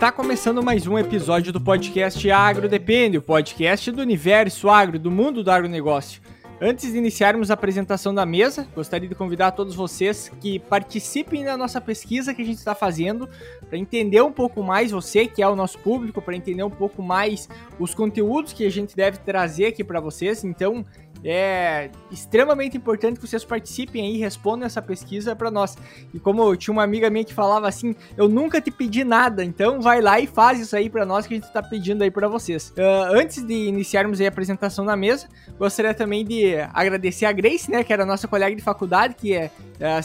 Está começando mais um episódio do podcast Agro Depende, o podcast do universo agro, do mundo do agronegócio. Antes de iniciarmos a apresentação da mesa, gostaria de convidar todos vocês que participem da nossa pesquisa que a gente está fazendo para entender um pouco mais você, que é o nosso público, para entender um pouco mais os conteúdos que a gente deve trazer aqui para vocês. Então, é extremamente importante que vocês participem aí, respondam essa pesquisa para nós. E como tinha uma amiga minha que falava assim, eu nunca te pedi nada, então vai lá e faz isso aí para nós que a gente está pedindo aí para vocês. Uh, antes de iniciarmos a apresentação na mesa, gostaria também de agradecer a Grace, né, que era nossa colega de faculdade, que é, é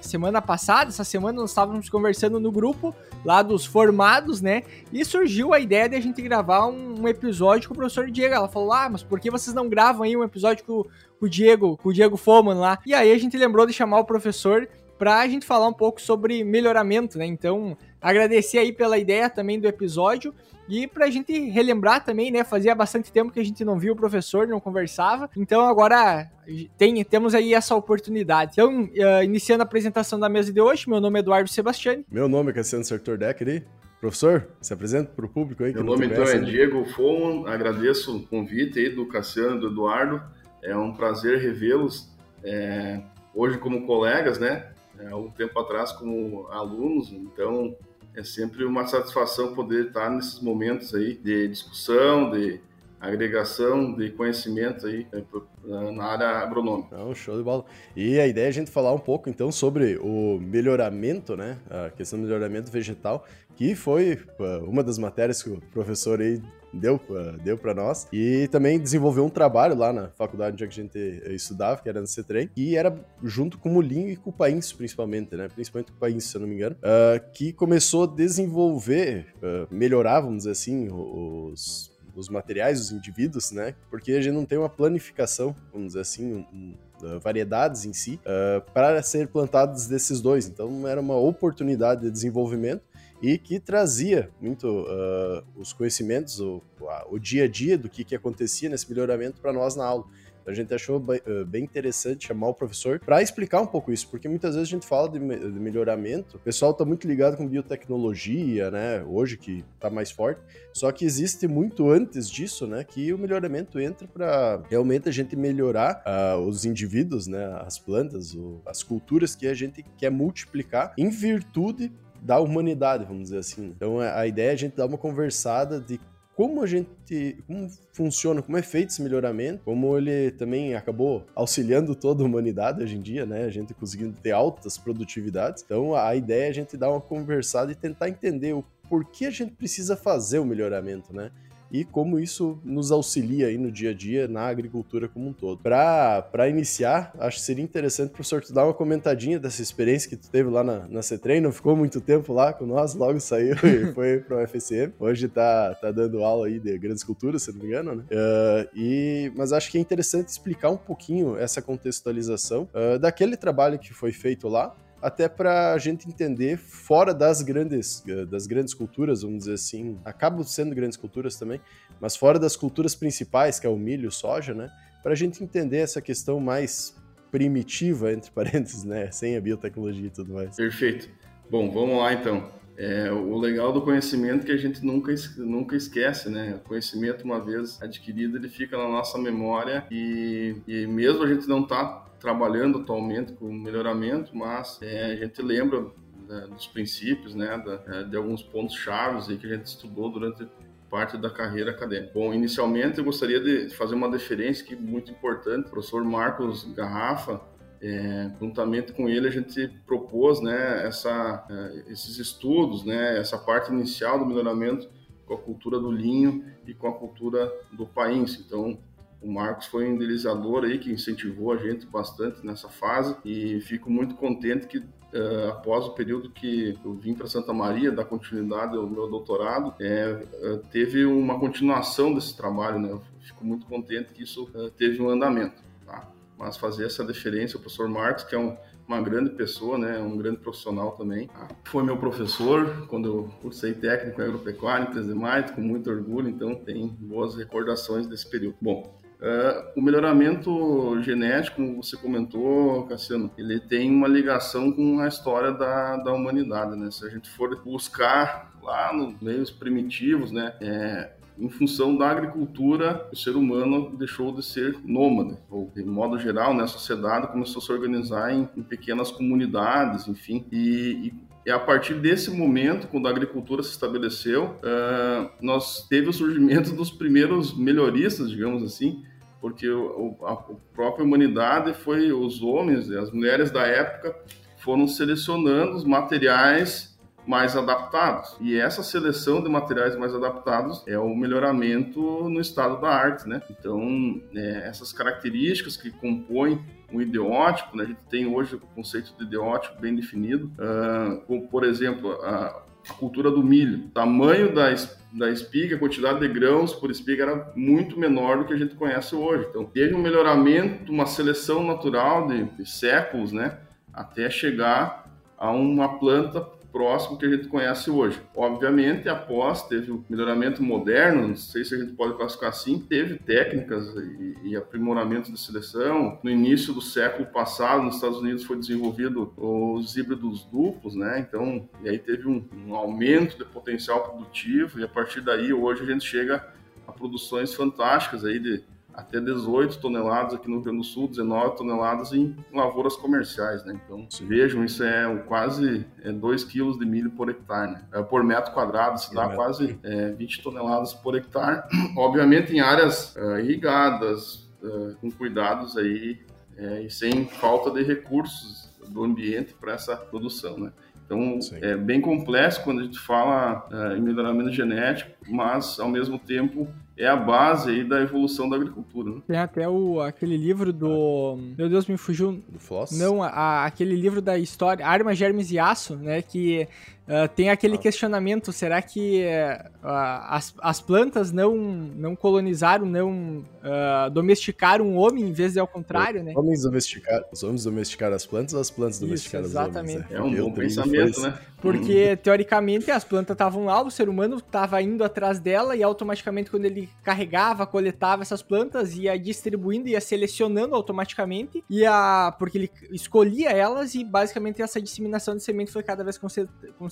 semana passada, essa semana nós estávamos conversando no grupo lá dos formados, né, e surgiu a ideia de a gente gravar um, um episódio com o professor Diego. Ela falou, ah, mas por que vocês não gravam aí um episódio com, com o Diego, com o Diego Foman lá. E aí a gente lembrou de chamar o professor para a gente falar um pouco sobre melhoramento, né? Então, agradecer aí pela ideia também do episódio e para a gente relembrar também, né? Fazia bastante tempo que a gente não viu o professor, não conversava. Então, agora tem, temos aí essa oportunidade. Então, uh, iniciando a apresentação da mesa de hoje, meu nome é Eduardo Sebastiani. Meu nome é Cassiano Sertor Decker Professor, se apresenta para o público aí. Meu nome então é Diego Foman, agradeço o convite aí do Cassiano e do Eduardo. É um prazer revê-los é, hoje como colegas, né? É, há um tempo atrás como alunos, então é sempre uma satisfação poder estar nesses momentos aí de discussão, de agregação de conhecimento aí é, na área agronômica. Não, show de bola. E a ideia é a gente falar um pouco então sobre o melhoramento, né? A questão do melhoramento vegetal, que foi uma das matérias que o professor aí deu, deu para nós. E também desenvolveu um trabalho lá na faculdade onde a gente estudava, que era no CETREM, e era junto com o Molinho e com o País, principalmente, né? Principalmente com o País, se eu não me engano, uh, que começou a desenvolver, uh, melhorar, vamos dizer assim, os os materiais, os indivíduos, né? Porque a gente não tem uma planificação, vamos dizer assim, um, um, variedades em si, uh, para ser plantados desses dois. Então era uma oportunidade de desenvolvimento e que trazia muito uh, os conhecimentos, o, o, dia a dia do que, que acontecia nesse melhoramento para nós na aula. A gente achou bem interessante chamar o professor para explicar um pouco isso, porque muitas vezes a gente fala de, melhoramento, o pessoal está muito ligado com biotecnologia, né? Hoje que está mais forte, só que existe muito antes disso, né? Que o melhoramento entra para realmente a gente melhorar uh, os indivíduos, né? As plantas, o, as culturas que a gente quer multiplicar em virtude da humanidade, vamos dizer assim. Então a ideia é a gente dar uma conversada de como a gente, como funciona, como é feito esse melhoramento, como ele também acabou auxiliando toda a humanidade hoje em dia, né? A gente conseguindo ter altas produtividades. Então a ideia é a gente dar uma conversada e tentar entender o porquê a gente precisa fazer o melhoramento, né? E como isso nos auxilia aí no dia a dia na agricultura como um todo. Para iniciar, acho que seria interessante, professor, tu dar uma comentadinha dessa experiência que tu teve lá na, na CETREM, não ficou muito tempo lá com nós, logo saiu e foi para o FSM. Hoje tá, tá dando aula aí de grandes culturas, se não me engano, né? Uh, e, mas acho que é interessante explicar um pouquinho essa contextualização uh, daquele trabalho que foi feito lá até para a gente entender fora das grandes eh, das grandes culturas, vamos dizer assim, acabam sendo grandes culturas também, mas fora das culturas principais, que é o milho, soja, né? Para a gente entender essa questão mais primitiva, entre parênteses, né? Sem a biotecnologia e tudo mais. Perfeito. Bom, vamos lá então. É, o legal do conhecimento é que a gente nunca, nunca esquece, né? O conhecimento, uma vez adquirido, ele fica na nossa memória e, e mesmo a gente não tá trabalhando atualmente com melhoramento, mas é, a gente lembra né, dos princípios, né, da, é, de alguns pontos chaves aí que a gente estudou durante parte da carreira acadêmica. Bom, inicialmente eu gostaria de fazer uma deferência que muito importante. O professor Marcos Garrafa, é, juntamente com ele a gente propôs, né, essa, é, esses estudos, né, essa parte inicial do melhoramento com a cultura do linho e com a cultura do país. Então, o Marcos foi um idealizador aí que incentivou a gente bastante nessa fase e fico muito contente que uh, após o período que eu vim para Santa Maria dar continuidade ao meu doutorado, é, teve uma continuação desse trabalho, né? Eu fico muito contente que isso uh, teve um andamento, tá? Mas fazer essa deferência ao professor Marcos, que é um, uma grande pessoa, né, um grande profissional também. Tá? Foi meu professor quando eu cursei técnico agropecuário em Trezemite, com muito orgulho, então tem boas recordações desse período. Bom, Uh, o melhoramento genético, como você comentou, Cassiano, ele tem uma ligação com a história da, da humanidade, né? Se a gente for buscar lá nos meios primitivos, né? É, em função da agricultura, o ser humano deixou de ser nômade, ou de modo geral, né, a sociedade começou a se organizar em, em pequenas comunidades, enfim, e, e e a partir desse momento, quando a agricultura se estabeleceu, uh, nós teve o surgimento dos primeiros melhoristas, digamos assim, porque o, a, a própria humanidade foi os homens e as mulheres da época foram selecionando os materiais mais adaptados. E essa seleção de materiais mais adaptados é o melhoramento no estado da arte, né? Então, é, essas características que compõem um ideótipo, né? a gente tem hoje o conceito de ideótipo bem definido, uh, como, por exemplo, a, a cultura do milho. Tamanho da, da espiga, a quantidade de grãos por espiga era muito menor do que a gente conhece hoje. Então, teve um melhoramento, uma seleção natural de, de séculos, né? Até chegar a uma planta próximo que a gente conhece hoje. Obviamente, após teve o melhoramento moderno, não sei se a gente pode classificar assim, teve técnicas e, e aprimoramento de seleção. No início do século passado, nos Estados Unidos foi desenvolvido os híbridos duplos, né? Então, e aí teve um, um aumento de potencial produtivo e a partir daí hoje a gente chega a produções fantásticas aí de até 18 toneladas aqui no Rio Grande do Sul, 19 toneladas em lavouras comerciais, né? Então, vejam, isso é quase é 2 quilos de milho por hectare, né? É, por metro quadrado, se dá quase é, 20 toneladas por hectare. Obviamente em áreas uh, irrigadas, uh, com cuidados aí é, e sem falta de recursos do ambiente para essa produção, né? Então, Sim. é bem complexo quando a gente fala em melhoramento genético, mas, ao mesmo tempo, é a base aí da evolução da agricultura. Né? Tem até o, aquele livro do. Meu Deus, me fugiu. Do Floss? Não, a, aquele livro da história, Arma, Germes e Aço, né? Que uh, tem aquele ah. questionamento: será que uh, as, as plantas não, não colonizaram, não uh, domesticaram o homem em vez de ao contrário, né? Homens domesticar, os homens domesticaram as plantas ou as plantas domesticaram Isso, exatamente. os homens? Né? É um bom pensamento, né? Porque, teoricamente, as plantas estavam lá, o ser humano estava indo atrás dela e automaticamente, quando ele carregava, coletava essas plantas, ia distribuindo, ia selecionando automaticamente, ia, porque ele escolhia elas e basicamente essa disseminação de semente foi cada vez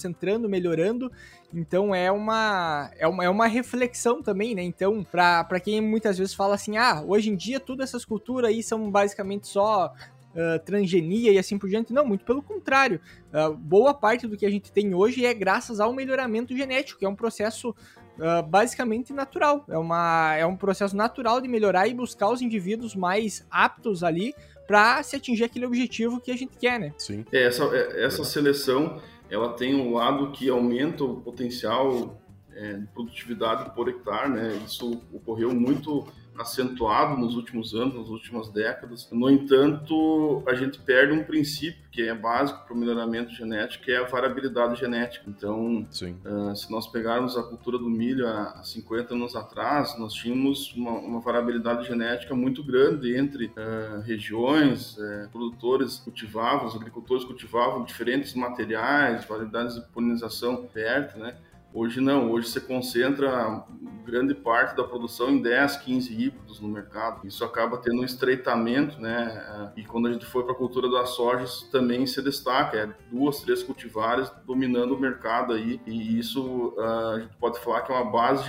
concentrando, melhorando. Então é uma, é uma, é uma reflexão também, né? Então, para quem muitas vezes fala assim, ah, hoje em dia todas essas culturas aí são basicamente só Uh, transgenia e assim por diante. Não, muito pelo contrário. Uh, boa parte do que a gente tem hoje é graças ao melhoramento genético, que é um processo uh, basicamente natural. É, uma, é um processo natural de melhorar e buscar os indivíduos mais aptos ali para se atingir aquele objetivo que a gente quer, né? Sim. É, essa, é, essa seleção ela tem um lado que aumenta o potencial é, de produtividade por hectare, né? Isso ocorreu muito acentuado nos últimos anos, nas últimas décadas. No entanto, a gente perde um princípio que é básico para o melhoramento genético, que é a variabilidade genética. Então, uh, se nós pegarmos a cultura do milho há 50 anos atrás, nós tínhamos uma, uma variabilidade genética muito grande entre uh, regiões, uh, produtores cultivavam, os agricultores cultivavam diferentes materiais, variedades de polinização perto, né? Hoje não, hoje você concentra grande parte da produção em 10, 15 híbridos no mercado. Isso acaba tendo um estreitamento, né? E quando a gente for para a cultura das sojas, também se destaca, é duas, três cultivares dominando o mercado aí, e isso ah, a gente pode falar que é uma base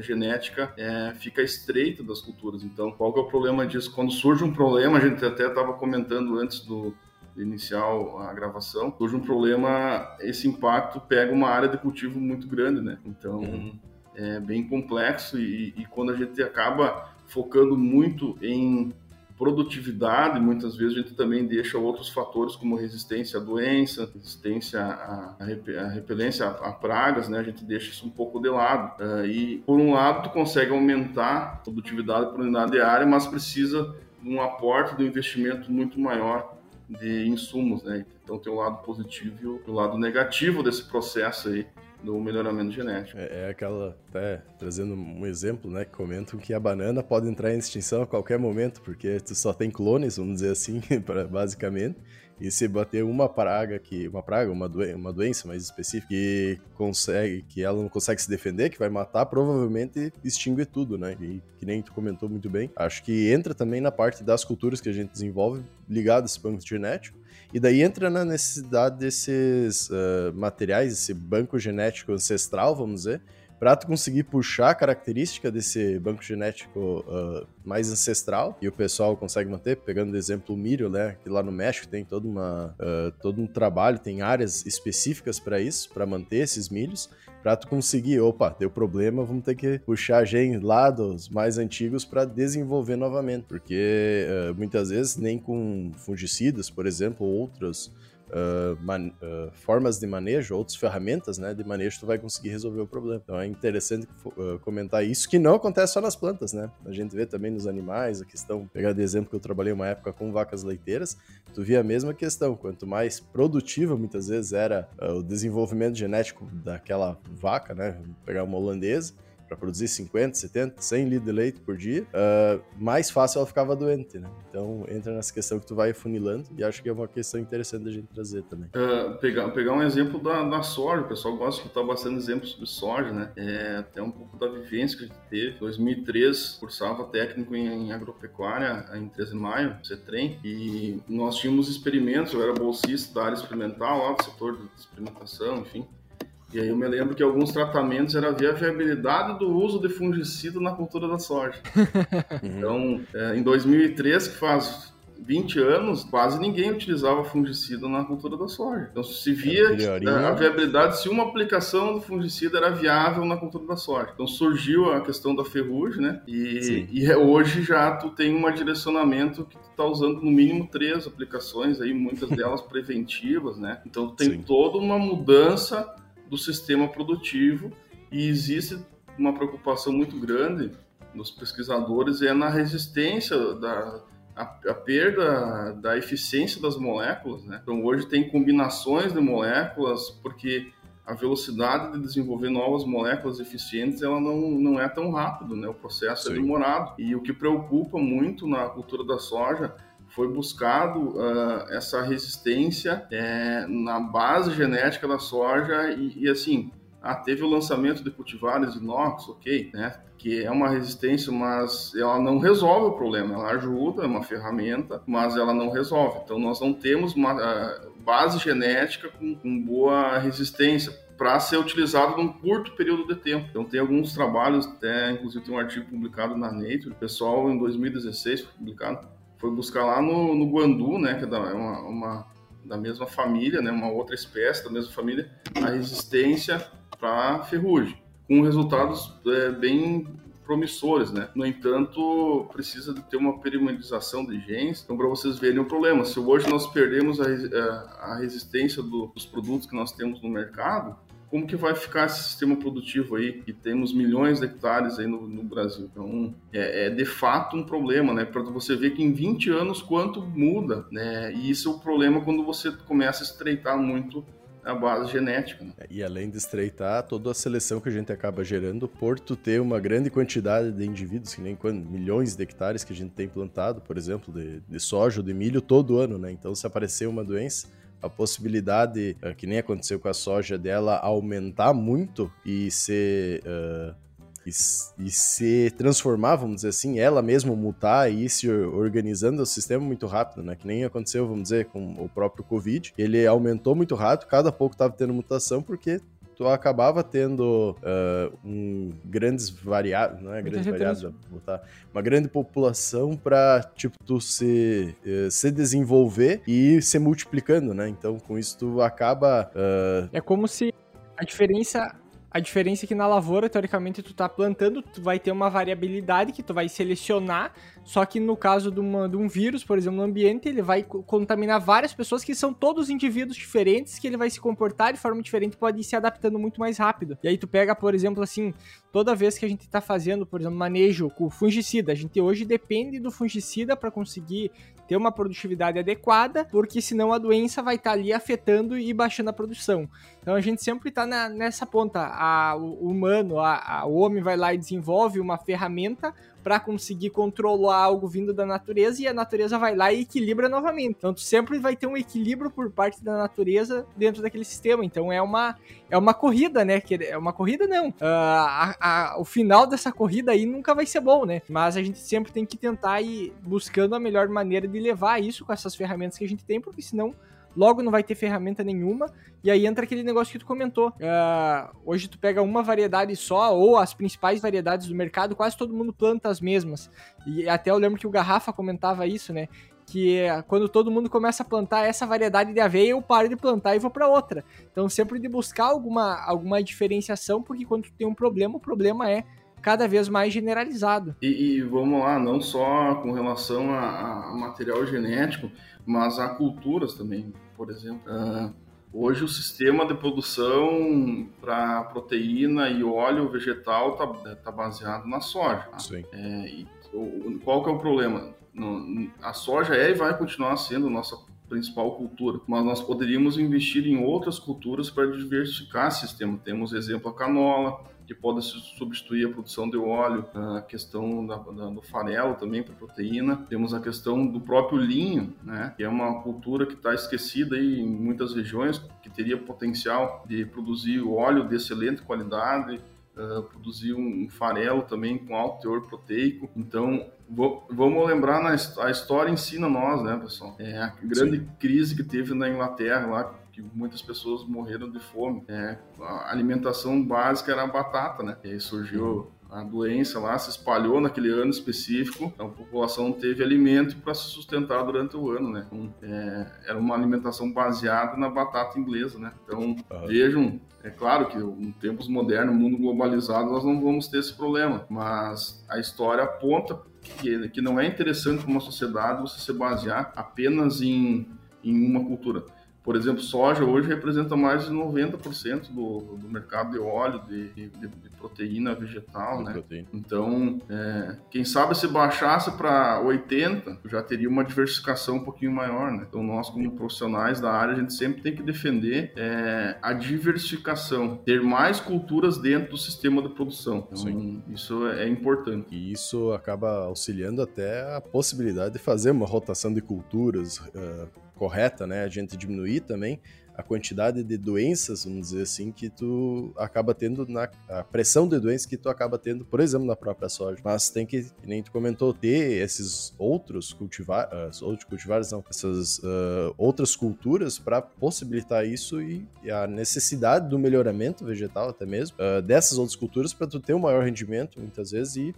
genética, é, fica estreita das culturas. Então, qual que é o problema disso? Quando surge um problema, a gente até estava comentando antes do inicial a gravação, surge um problema, esse impacto pega uma área de cultivo muito grande, né? Então uhum. é bem complexo e, e, quando a gente acaba focando muito em produtividade, muitas vezes a gente também deixa outros fatores como resistência à doença, resistência à, à repelência a, a, pragas, né? A gente deixa isso um pouco de lado. Uh, e por um lado, tu consegue aumentar a produtividade por unidade de área, mas precisa de um aporte, de um investimento muito maior de insumos, né? Então tem o lado positivo e o lado negativo desse processo aí do melhoramento genético. É, é, aquela, até trazendo um exemplo, né, que comentam que a banana pode entrar em extinção a qualquer momento, porque tu só tem clones, vamos dizer assim, basicamente, E se bater uma praga que. Uma praga, uma, doen uma doença mais específica que consegue, que ela não consegue se defender, que vai matar, provavelmente extingue tudo, né? E que nem tu comentou muito bem. Acho que entra também na parte das culturas que a gente desenvolve ligado a esse banco genético. E daí entra na necessidade desses uh, materiais, esse banco genético ancestral, vamos dizer, para tu conseguir puxar a característica desse banco genético uh, mais ancestral e o pessoal consegue manter, pegando o exemplo o milho, né, que lá no México tem todo, uma, uh, todo um trabalho, tem áreas específicas para isso, para manter esses milhos, para tu conseguir, opa, deu problema, vamos ter que puxar gen lá dos mais antigos para desenvolver novamente, porque uh, muitas vezes nem com fungicidas, por exemplo, ou outros uh, man, uh, formas de manejo, outras ferramentas né, de manejo, tu vai conseguir resolver o problema. Então é interessante uh, comentar isso, que não acontece só nas plantas, né? A gente vê também nos animais, a questão, pegar de exemplo que eu trabalhei uma época com vacas leiteiras, tu via a mesma questão, quanto mais produtiva muitas vezes era o desenvolvimento genético daquela vaca, né? Pegar uma holandesa, para produzir 50, 70, 100 litros de leite por dia, uh, mais fácil ela ficava doente, né? Então entra nessa questão que tu vai funilando e acho que é uma questão interessante da gente trazer também. Uh, pegar, pegar um exemplo da, da soja, o pessoal gosta de estar bastante exemplos sobre soja, né? É até um pouco da vivência que a gente teve. Em 2003, cursava técnico em, em agropecuária em 13 de maio, CETREM, e nós tínhamos experimentos, eu era bolsista da área experimental lá do setor de experimentação, enfim. E aí eu me lembro que alguns tratamentos era ver a viabilidade do uso de fungicida na cultura da soja. então, é, em 2003, que faz 20 anos, quase ninguém utilizava fungicida na cultura da soja. Então se via a, a viabilidade se uma aplicação do fungicida era viável na cultura da soja. Então surgiu a questão da ferrugem, né? E, e é, hoje já tu tem um direcionamento que tu tá usando no mínimo três aplicações aí, muitas delas preventivas, né? Então tem Sim. toda uma mudança do sistema produtivo e existe uma preocupação muito grande dos pesquisadores é na resistência da a, a, perda da eficiência das moléculas, né? Então hoje tem combinações de moléculas porque a velocidade de desenvolver novas moléculas eficientes ela não, não é tão rápido, né? O processo é Sim. é demorado e o que preocupa muito na cultura da soja foi buscado uh, essa resistência é, na base genética da soja e, e, assim, ah, teve o lançamento de cultivares inox, ok, né? Que é uma resistência, mas ela não resolve o problema. Ela ajuda, é uma ferramenta, mas ela não resolve. Então nós não temos uma uh, base genética com, com boa resistência para ser utilizado num curto período de tempo. Então tem alguns trabalhos, até inclusive tem um artigo publicado na Nature, pessoal em 2016 publicado foi buscar lá no, no Guandu, né, que é, é uma, uma, da mesma família, né, uma outra espécie da mesma família, a resistência para ferrugem, com resultados é, bem promissores, né? No entanto, precisa de ter uma periodização de genes. Então, para vocês verem o problema, se hoje nós perdemos a, a, a resistência do, dos produtos que nós temos no mercado, como que vai ficar esse sistema produtivo aí, que temos milhões de hectares aí no, no Brasil. Então, é, é, de fato um problema, né? Para você ver que em 20 anos quanto muda, né? E isso é o problema quando você começa a estreitar muito a base genética. Né? E além de estreitar, toda a seleção que a gente acaba gerando por tu ter uma grande quantidade de indivíduos, que nem quando, milhões de hectares que a gente tem plantado, por exemplo, de, de soja ou de milho todo ano, né? Então, se aparecer uma doença, a possibilidade, uh, que nem aconteceu com a soja dela, aumentar muito e ser. Uh, e, e, se transformar, vamos dizer assim, ela mesma mutar e ir se organizando o sistema muito rápido, né? Que nem aconteceu, vamos dizer, com o próprio Covid. Ele aumentou muito rápido, cada pouco estava tendo mutação, porque tu acabava tendo uh, um grandes variáveis, não é grandes variáveis, botar uma grande população para tipo tu se uh, se desenvolver e se multiplicando, né? Então com isso tu acaba uh... é como se a diferença a diferença é que na lavoura, teoricamente, tu tá plantando, tu vai ter uma variabilidade que tu vai selecionar, só que no caso de, uma, de um vírus, por exemplo, no ambiente, ele vai contaminar várias pessoas que são todos indivíduos diferentes, que ele vai se comportar de forma diferente, pode ir se adaptando muito mais rápido. E aí tu pega, por exemplo, assim, toda vez que a gente tá fazendo, por exemplo, manejo com fungicida, a gente hoje depende do fungicida para conseguir ter uma produtividade adequada, porque senão a doença vai estar tá ali afetando e baixando a produção. Então a gente sempre está nessa ponta. A, o humano, a, a, o homem vai lá e desenvolve uma ferramenta para conseguir controlar algo vindo da natureza e a natureza vai lá e equilibra novamente. Então tu sempre vai ter um equilíbrio por parte da natureza dentro daquele sistema. Então é uma é uma corrida, né? Que é uma corrida não. Uh, a, a, o final dessa corrida aí nunca vai ser bom, né? Mas a gente sempre tem que tentar ir buscando a melhor maneira de levar isso com essas ferramentas que a gente tem, porque senão logo não vai ter ferramenta nenhuma, e aí entra aquele negócio que tu comentou. Uh, hoje tu pega uma variedade só, ou as principais variedades do mercado, quase todo mundo planta as mesmas. E até eu lembro que o Garrafa comentava isso, né? Que é quando todo mundo começa a plantar essa variedade de aveia, eu paro de plantar e vou para outra. Então sempre de buscar alguma, alguma diferenciação, porque quando tem um problema, o problema é cada vez mais generalizado. E, e vamos lá, não só com relação a, a, material genético, mas a culturas também, por exemplo. Uh, hoje o sistema de produção para proteína e óleo vegetal está tá baseado na soja. Sim. É, e, qual que é o problema? No, a soja é e vai continuar sendo nossa principal cultura, mas nós poderíamos investir em outras culturas para diversificar o sistema. Temos exemplo a canola, que pode substituir a produção de óleo, a questão da, da, do farelo também para proteína. Temos a questão do próprio linho, né, que é uma cultura que está esquecida aí em muitas regiões, que teria potencial de produzir óleo de excelente qualidade, Uh, produzir um, farelo também com alto teor proteico. Então, vou, vamos lembrar na a história ensina nós, né, pessoal? É a grande Sim. crise que teve na Inglaterra lá que muitas pessoas morreram de fome. É, a alimentação básica era a batata, né? E aí surgiu a doença lá, se espalhou naquele ano específico, a população teve alimento para se sustentar durante o ano, né? Então, é, era uma alimentação baseada na batata inglesa, né? Então, uhum. vejam, é claro que em tempos modernos, mundo globalizado, nós não vamos ter esse problema, mas a história aponta que, que não é interessante para uma sociedade você se basear apenas em, em uma cultura. Por exemplo, soja hoje representa mais de 90% do, do mercado de óleo, de, de, de proteína vegetal, de né? Proteína. Então, é, quem sabe se baixasse para 80, já teria uma diversificação um pouquinho maior, né? Então, nós como profissionais da área, a gente sempre tem que defender é, a diversificação, ter mais culturas dentro do sistema de produção. Então, Sim. isso é importante. E isso acaba auxiliando até a possibilidade de fazer uma rotação de culturas, uh, correta, né? A gente diminuir também a quantidade de doenças, vamos dizer assim, que tu acaba tendo na a pressão de doenças que tu acaba tendo, por exemplo, na própria soja. Mas tem que, nem tu comentou, ter esses outros cultivar, uh, outros cultivares, não, essas uh, outras culturas para possibilitar isso e, e, a necessidade do melhoramento vegetal até mesmo uh, dessas outras culturas para tu ter um maior rendimento muitas vezes e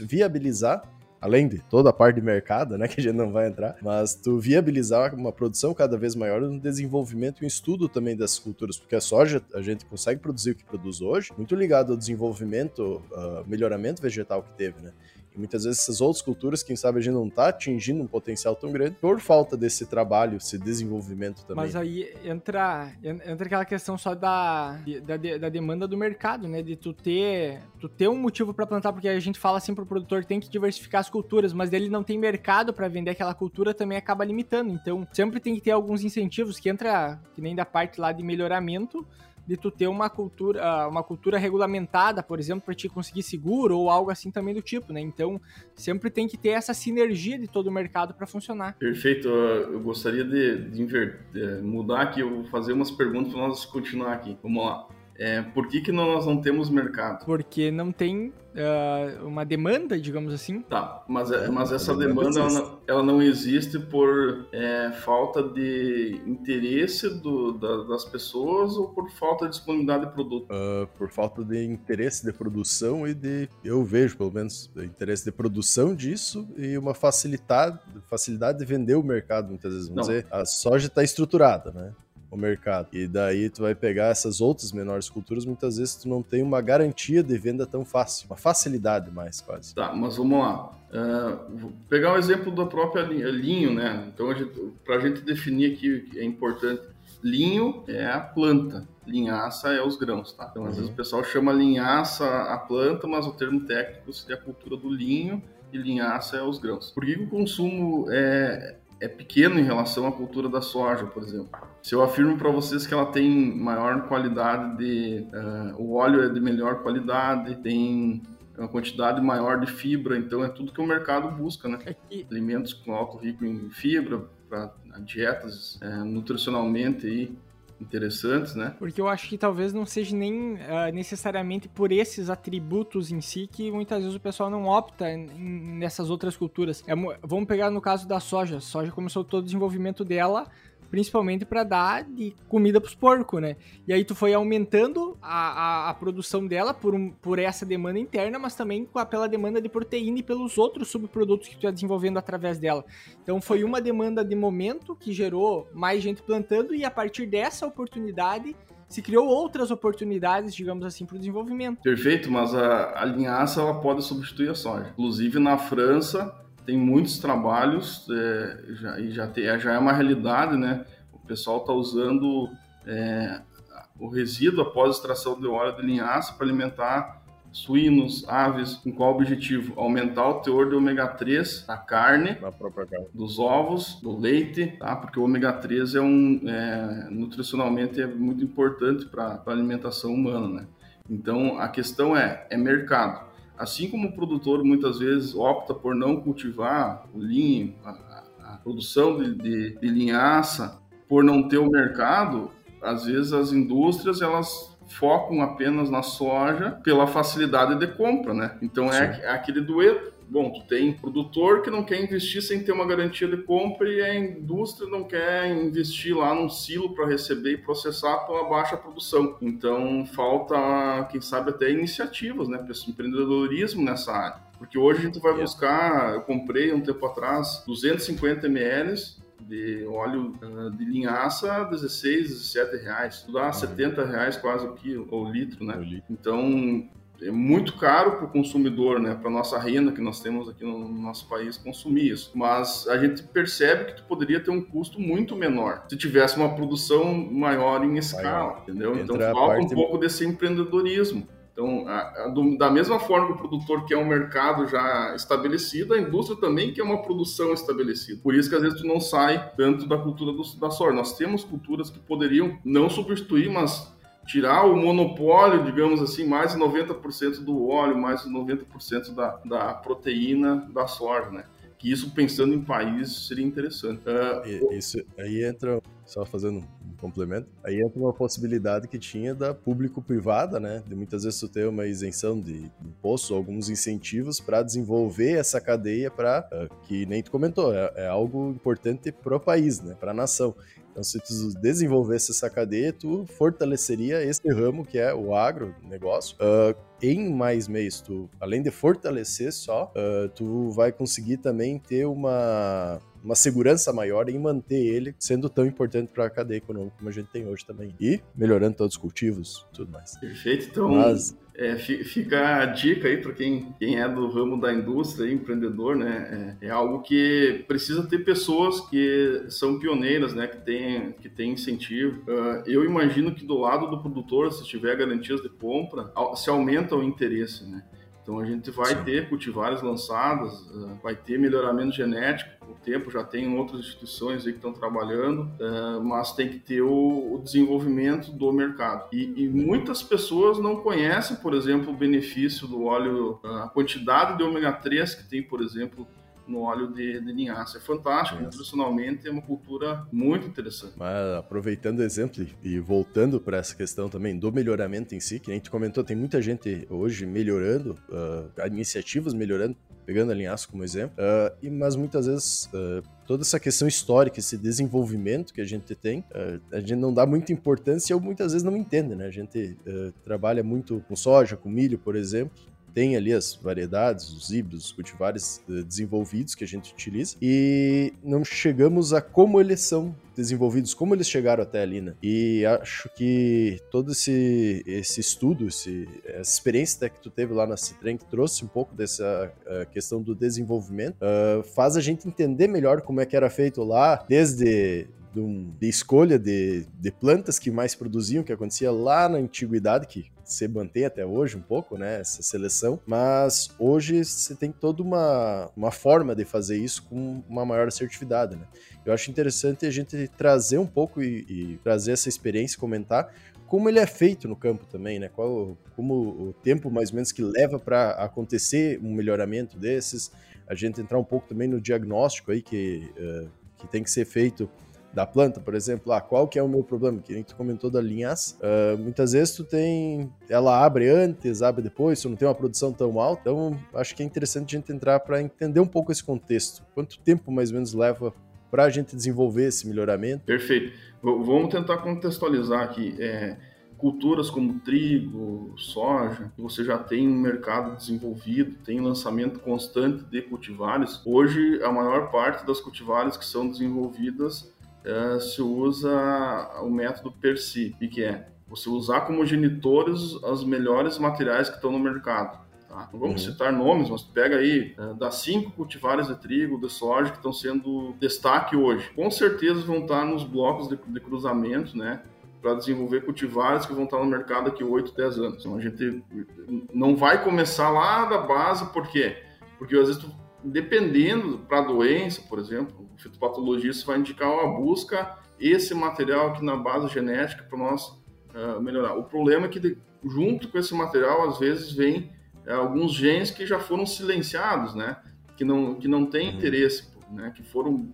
viabilizar além de toda a parte de mercado, né, que a gente não vai entrar, mas tu viabilizar uma produção cada vez maior no desenvolvimento e um estudo também dessas culturas, porque a soja a gente consegue produzir o que produz hoje, muito ligado ao desenvolvimento, uh, melhoramento vegetal que teve, né? E muitas vezes essas outras culturas, quem sabe a gente não está atingindo um potencial tão grande por falta desse trabalho, esse desenvolvimento também. Mas aí entra, entra aquela questão só da, da, da demanda do mercado, né? De tu ter, tu ter um motivo para plantar, porque a gente fala assim pro produtor tem que diversificar as culturas, mas ele não tem mercado para vender aquela cultura, também acaba limitando. Então, sempre tem que ter alguns incentivos que entra, que nem da parte lá de melhoramento, de tu ter uma cultura, ah, uma cultura regulamentada, por exemplo, para te conseguir seguro ou algo assim também do tipo, né? Então, sempre tem que ter essa sinergia de todo o mercado para funcionar. Perfeito. Eu gostaria de, de, de mudar aqui, eu vou fazer umas perguntas para nós continuar aqui. Vamos lá. É, por que, que nós não temos mercado? Porque não tem uh, uma demanda, digamos assim. Tá, mas, é, mas essa demanda ela não, ela não, existe por é, falta de interesse do, da, das pessoas ou por falta de disponibilidade de produto? Uh, por falta de interesse de produção e de, eu vejo pelo menos, interesse de produção disso e uma facilidade, facilidade de vender o mercado muitas vezes. Vamos não. dizer, a soja está estruturada, né? O mercado. E daí tu vai pegar essas outras menores culturas, muitas vezes tu não tem uma garantia de venda tão fácil, uma facilidade mais quase. Tá, mas vamos lá. Uh, vou pegar o um exemplo da própria linho, né? Então, para a gente definir aqui é importante, linho é a planta. linhaça é os grãos, tá? Então, às uhum. vezes o pessoal chama linhaça a planta, mas o termo técnico seria a cultura do linho e linhaça é os grãos. Por que o consumo é, é pequeno em relação à cultura da soja, por exemplo? Se eu afirmo para vocês que ela tem maior qualidade de... Uh, o óleo é de melhor qualidade, tem uma quantidade maior de fibra, então é tudo que o mercado busca, né? É Alimentos com alto rico em fibra, para dietas é, nutricionalmente aí interessantes, né? Porque eu acho que talvez não seja nem uh, necessariamente por esses atributos em si que muitas vezes o pessoal não opta em, nessas outras culturas. É, vamos pegar no caso da soja. A soja começou todo o desenvolvimento dela principalmente para dar de comida para os porcos, né? E aí tu foi aumentando a, a, a produção dela por, um, por essa demanda interna, mas também a, pela demanda de proteína e pelos outros subprodutos que tu ia desenvolvendo através dela. Então foi uma demanda de momento que gerou mais gente plantando e a partir dessa oportunidade se criou outras oportunidades, digamos assim, para o desenvolvimento. Perfeito, mas a, a linhaça ela pode substituir a soja. Inclusive na França tem muitos trabalhos é, já, e já, tem, já é uma realidade, né? O pessoal está usando é, o resíduo após extração de óleo de linhaça para alimentar suínos, aves, com qual objetivo? Aumentar o teor de ômega 3 da carne, carne, dos ovos, do leite, tá? Porque o ômega 3 é um é, nutricionalmente é muito importante para a alimentação humana, né? Então a questão é, é mercado. Assim como o produtor muitas vezes opta por não cultivar o linho, a, a produção de, de, de linhaça, por não ter o mercado, às vezes as indústrias elas focam apenas na soja pela facilidade de compra, né? Então é, é aquele dueto bom, tu tem produtor que não quer investir sem ter uma garantia de compra e a indústria não quer investir lá num silo para receber e processar pela baixa produção. Então falta, quem sabe, até iniciativas, né? Empreendedorismo nessa área. Porque hoje a gente vai buscar, eu comprei um tempo atrás 250 ml de óleo uh, de linhaça 16, 17 reais. Dá 70 reais quase o quilo, ou litro, né? Então, é muito caro para o consumidor, né, para nossa renda que nós temos aqui no nosso país consumir isso. Mas a gente percebe que tu poderia ter um custo muito menor se tivesse uma produção maior em escala, entendeu? Então falta um pouco desse empreendedorismo. Então, a, a, do, da mesma forma que o produtor quer um mercado já estabelecido, a indústria também quer uma produção estabelecida. Por isso que às vezes tu não sai tanto da cultura do, da soja. Nós temos culturas que poderiam não substituir, mas tirar o monopólio, digamos assim, mais de 90% do óleo, mais de 90% da, da proteína da soja, né? Que isso, pensando em país, seria interessante. Uh, isso aí entra, só fazendo um complemento, aí entra uma possibilidade que tinha da público-privada, né? De muitas vezes tu ter uma isenção de impostos, alguns incentivos para desenvolver essa cadeia para, uh, que nem tu comentou, é, é algo importante para o país, né? Para a nação. Então, se tu desenvolvesse essa cadeia, tu fortaleceria esse ramo que é o agronegócio. Uh, em mais meios, tu, além de fortalecer só, uh, tu vai conseguir também ter uma, uma segurança maior em manter ele sendo tão importante para a cadeia econômica como a gente tem hoje também. E melhorando todos os cultivos tudo mais. Perfeito. Então, Mas, é, fica a dica aí para quem, quem é do ramo da indústria, empreendedor, né? É, é, algo que precisa ter pessoas que são pioneiras, né? Que tem, que tem incentivo. Uh, eu imagino que do lado do produtor, se tiver garantias de compra, se aumenta o interesse, né? Então a gente vai Sim. ter cultivares lançadas, uh, vai ter melhoramento genético. O tempo já tem outras instituições aí que estão trabalhando, uh, mas tem que ter o, o desenvolvimento do mercado. E, e, muitas pessoas não conhecem, por exemplo, o benefício do óleo, a quantidade de ômega 3 que tem, por exemplo, no óleo de, de linhaça. É fantástico, nutricionalmente é uma cultura muito interessante. Mas aproveitando o exemplo e voltando para essa questão também do melhoramento em si, que a gente comentou, tem muita gente hoje melhorando, uh, iniciativas melhorando, pegando a linhaça como exemplo, uh, e, mas muitas vezes uh, toda essa questão histórica, esse desenvolvimento que a gente tem, a gente não dá muita importância ou muitas vezes não entende, né? A gente trabalha muito com soja, com milho, por exemplo, tem ali as variedades, os híbridos, os cultivares eh, desenvolvidos que a gente utiliza e não chegamos a como eles são desenvolvidos, como eles chegaram até ali, né? E acho que todo esse, esse estudo, esse, essa experiência que tu teve lá na Citrem, que trouxe um pouco dessa uh, questão do desenvolvimento, uh, faz a gente entender melhor como é que era feito lá, desde de, um, de escolha de, de plantas que mais produziam, que acontecia lá na antiguidade, que se mantém até hoje um pouco, né, essa seleção, mas hoje você tem toda uma, uma forma de fazer isso com uma maior assertividade, né. Eu acho interessante a gente trazer um pouco e, e trazer essa experiência, comentar como ele é feito no campo também, né? Qual, como o tempo mais ou menos que leva para acontecer um melhoramento desses, a gente entrar um pouco também no diagnóstico aí que, uh, que tem que ser feito da planta, por exemplo, ah, qual que é o meu problema? Que nem tu comentou da linhaça, uh, muitas vezes tu tem, ela abre antes, abre depois, tu não tem uma produção tão alta, então acho que é interessante a gente entrar para entender um pouco esse contexto. Quanto tempo mais ou menos leva para a gente desenvolver esse melhoramento? Perfeito. Vamos tentar contextualizar aqui. É culturas como trigo, soja, você já tem um mercado desenvolvido, tem lançamento constante de cultivares. Hoje, a maior parte das cultivares que são desenvolvidas é, se usa o método PERSI, que é você usar como genitores os melhores materiais que estão no mercado. Tá? Não vamos uhum. citar nomes, mas pega aí é, das cinco cultivares de trigo, de soja que estão sendo destaque hoje. Com certeza vão estar nos blocos de, de cruzamento, né? para desenvolver cultivares que vão estar no mercado daqui 8, 10 anos. Então a gente não vai começar lá da base, por quê? Porque às vezes, tu, dependendo para doença, por exemplo, o fitopatologista vai indicar a busca esse material aqui na base genética para nós uh, melhorar. O problema é que junto com esse material, às vezes, vem uh, alguns genes que já foram silenciados, né? Que não, que não tem uhum. interesse, né? Que foram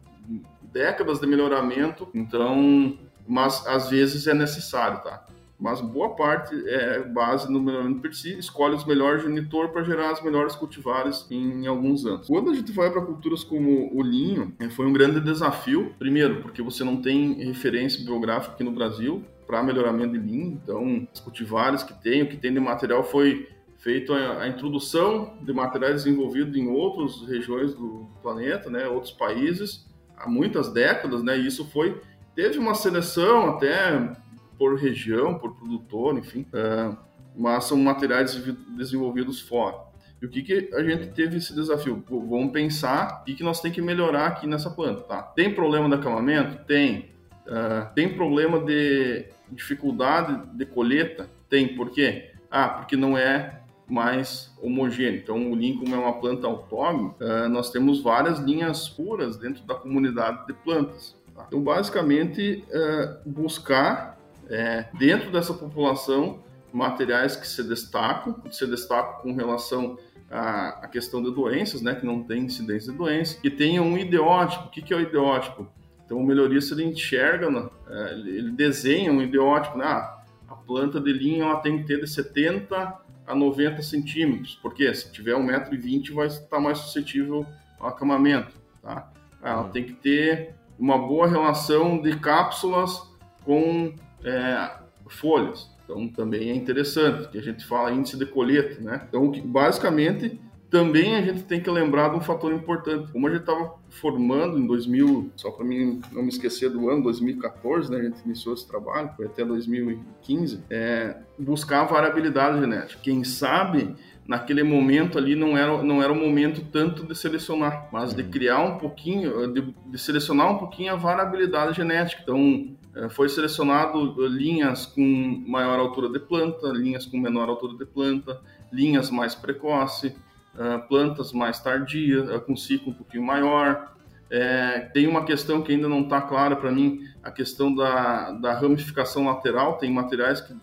décadas de melhoramento. Então, mas às vezes é necessário, tá? Mas boa parte é base no melhoramento per si, escolhe os melhores genitor para gerar as melhores cultivares em alguns anos. Quando a gente vai para culturas como o linho, é, foi um grande desafio. Primeiro, porque você não tem referência biográfica aqui no Brasil para melhoramento de linho, então os cultivares que tem, o que tem de material foi feito a, introdução de materiais desenvolvidos em outras regiões do planeta, né, outros países, há muitas décadas, né, e isso foi Teve uma seleção até por região, por produtor, enfim, é, mas são materiais desenvolvidos fora. E o que, que a gente teve esse desafio? Vamos pensar o que, que nós temos que melhorar aqui nessa planta, tá? Tem problema de acamamento? Tem. Uh, tem problema de dificuldade de colheita? Tem. Por quê? Ah, porque não é mais homogêneo. Então, o Lincoln é uma planta autônoma. Uh, nós temos várias linhas puras dentro da comunidade de plantas. Então, basicamente, é, buscar é, dentro dessa população materiais que se destacam, que se destacam com relação à, à questão de doenças, né, que não tem incidência de doença, que tenham um ideótipo. O que, que é o ideótipo? Então, o melhorista ele enxerga, né, é, ele desenha um ideótipo, né, ah, a planta de linha ela tem que ter de 70 a 90 centímetros, porque se tiver 1,20m vai estar mais suscetível ao acamamento, tá? Ela hum. tem que ter uma boa relação de cápsulas com é, folhas. Então também é interessante, que a gente fala índice de colheita, né? Então, basicamente, também a gente tem que lembrar de um fator importante. Como a gente estava formando em 2000, só para mim não me esquecer do ano, 2014, né? A gente iniciou esse trabalho, foi até 2015, é buscar a variabilidade genética. Quem sabe naquele momento ali não era, não era o momento tanto de selecionar, mas de uhum. criar um pouquinho, de, de selecionar um pouquinho a variabilidade genética. Então, foi selecionado linhas com maior altura de planta, linhas com menor altura de planta, linhas mais precoce, é, plantas mais tardias, é, com ciclo um pouquinho maior. É, tem uma questão que ainda não está clara para mim, a questão da, da ramificação lateral. Tem materiais que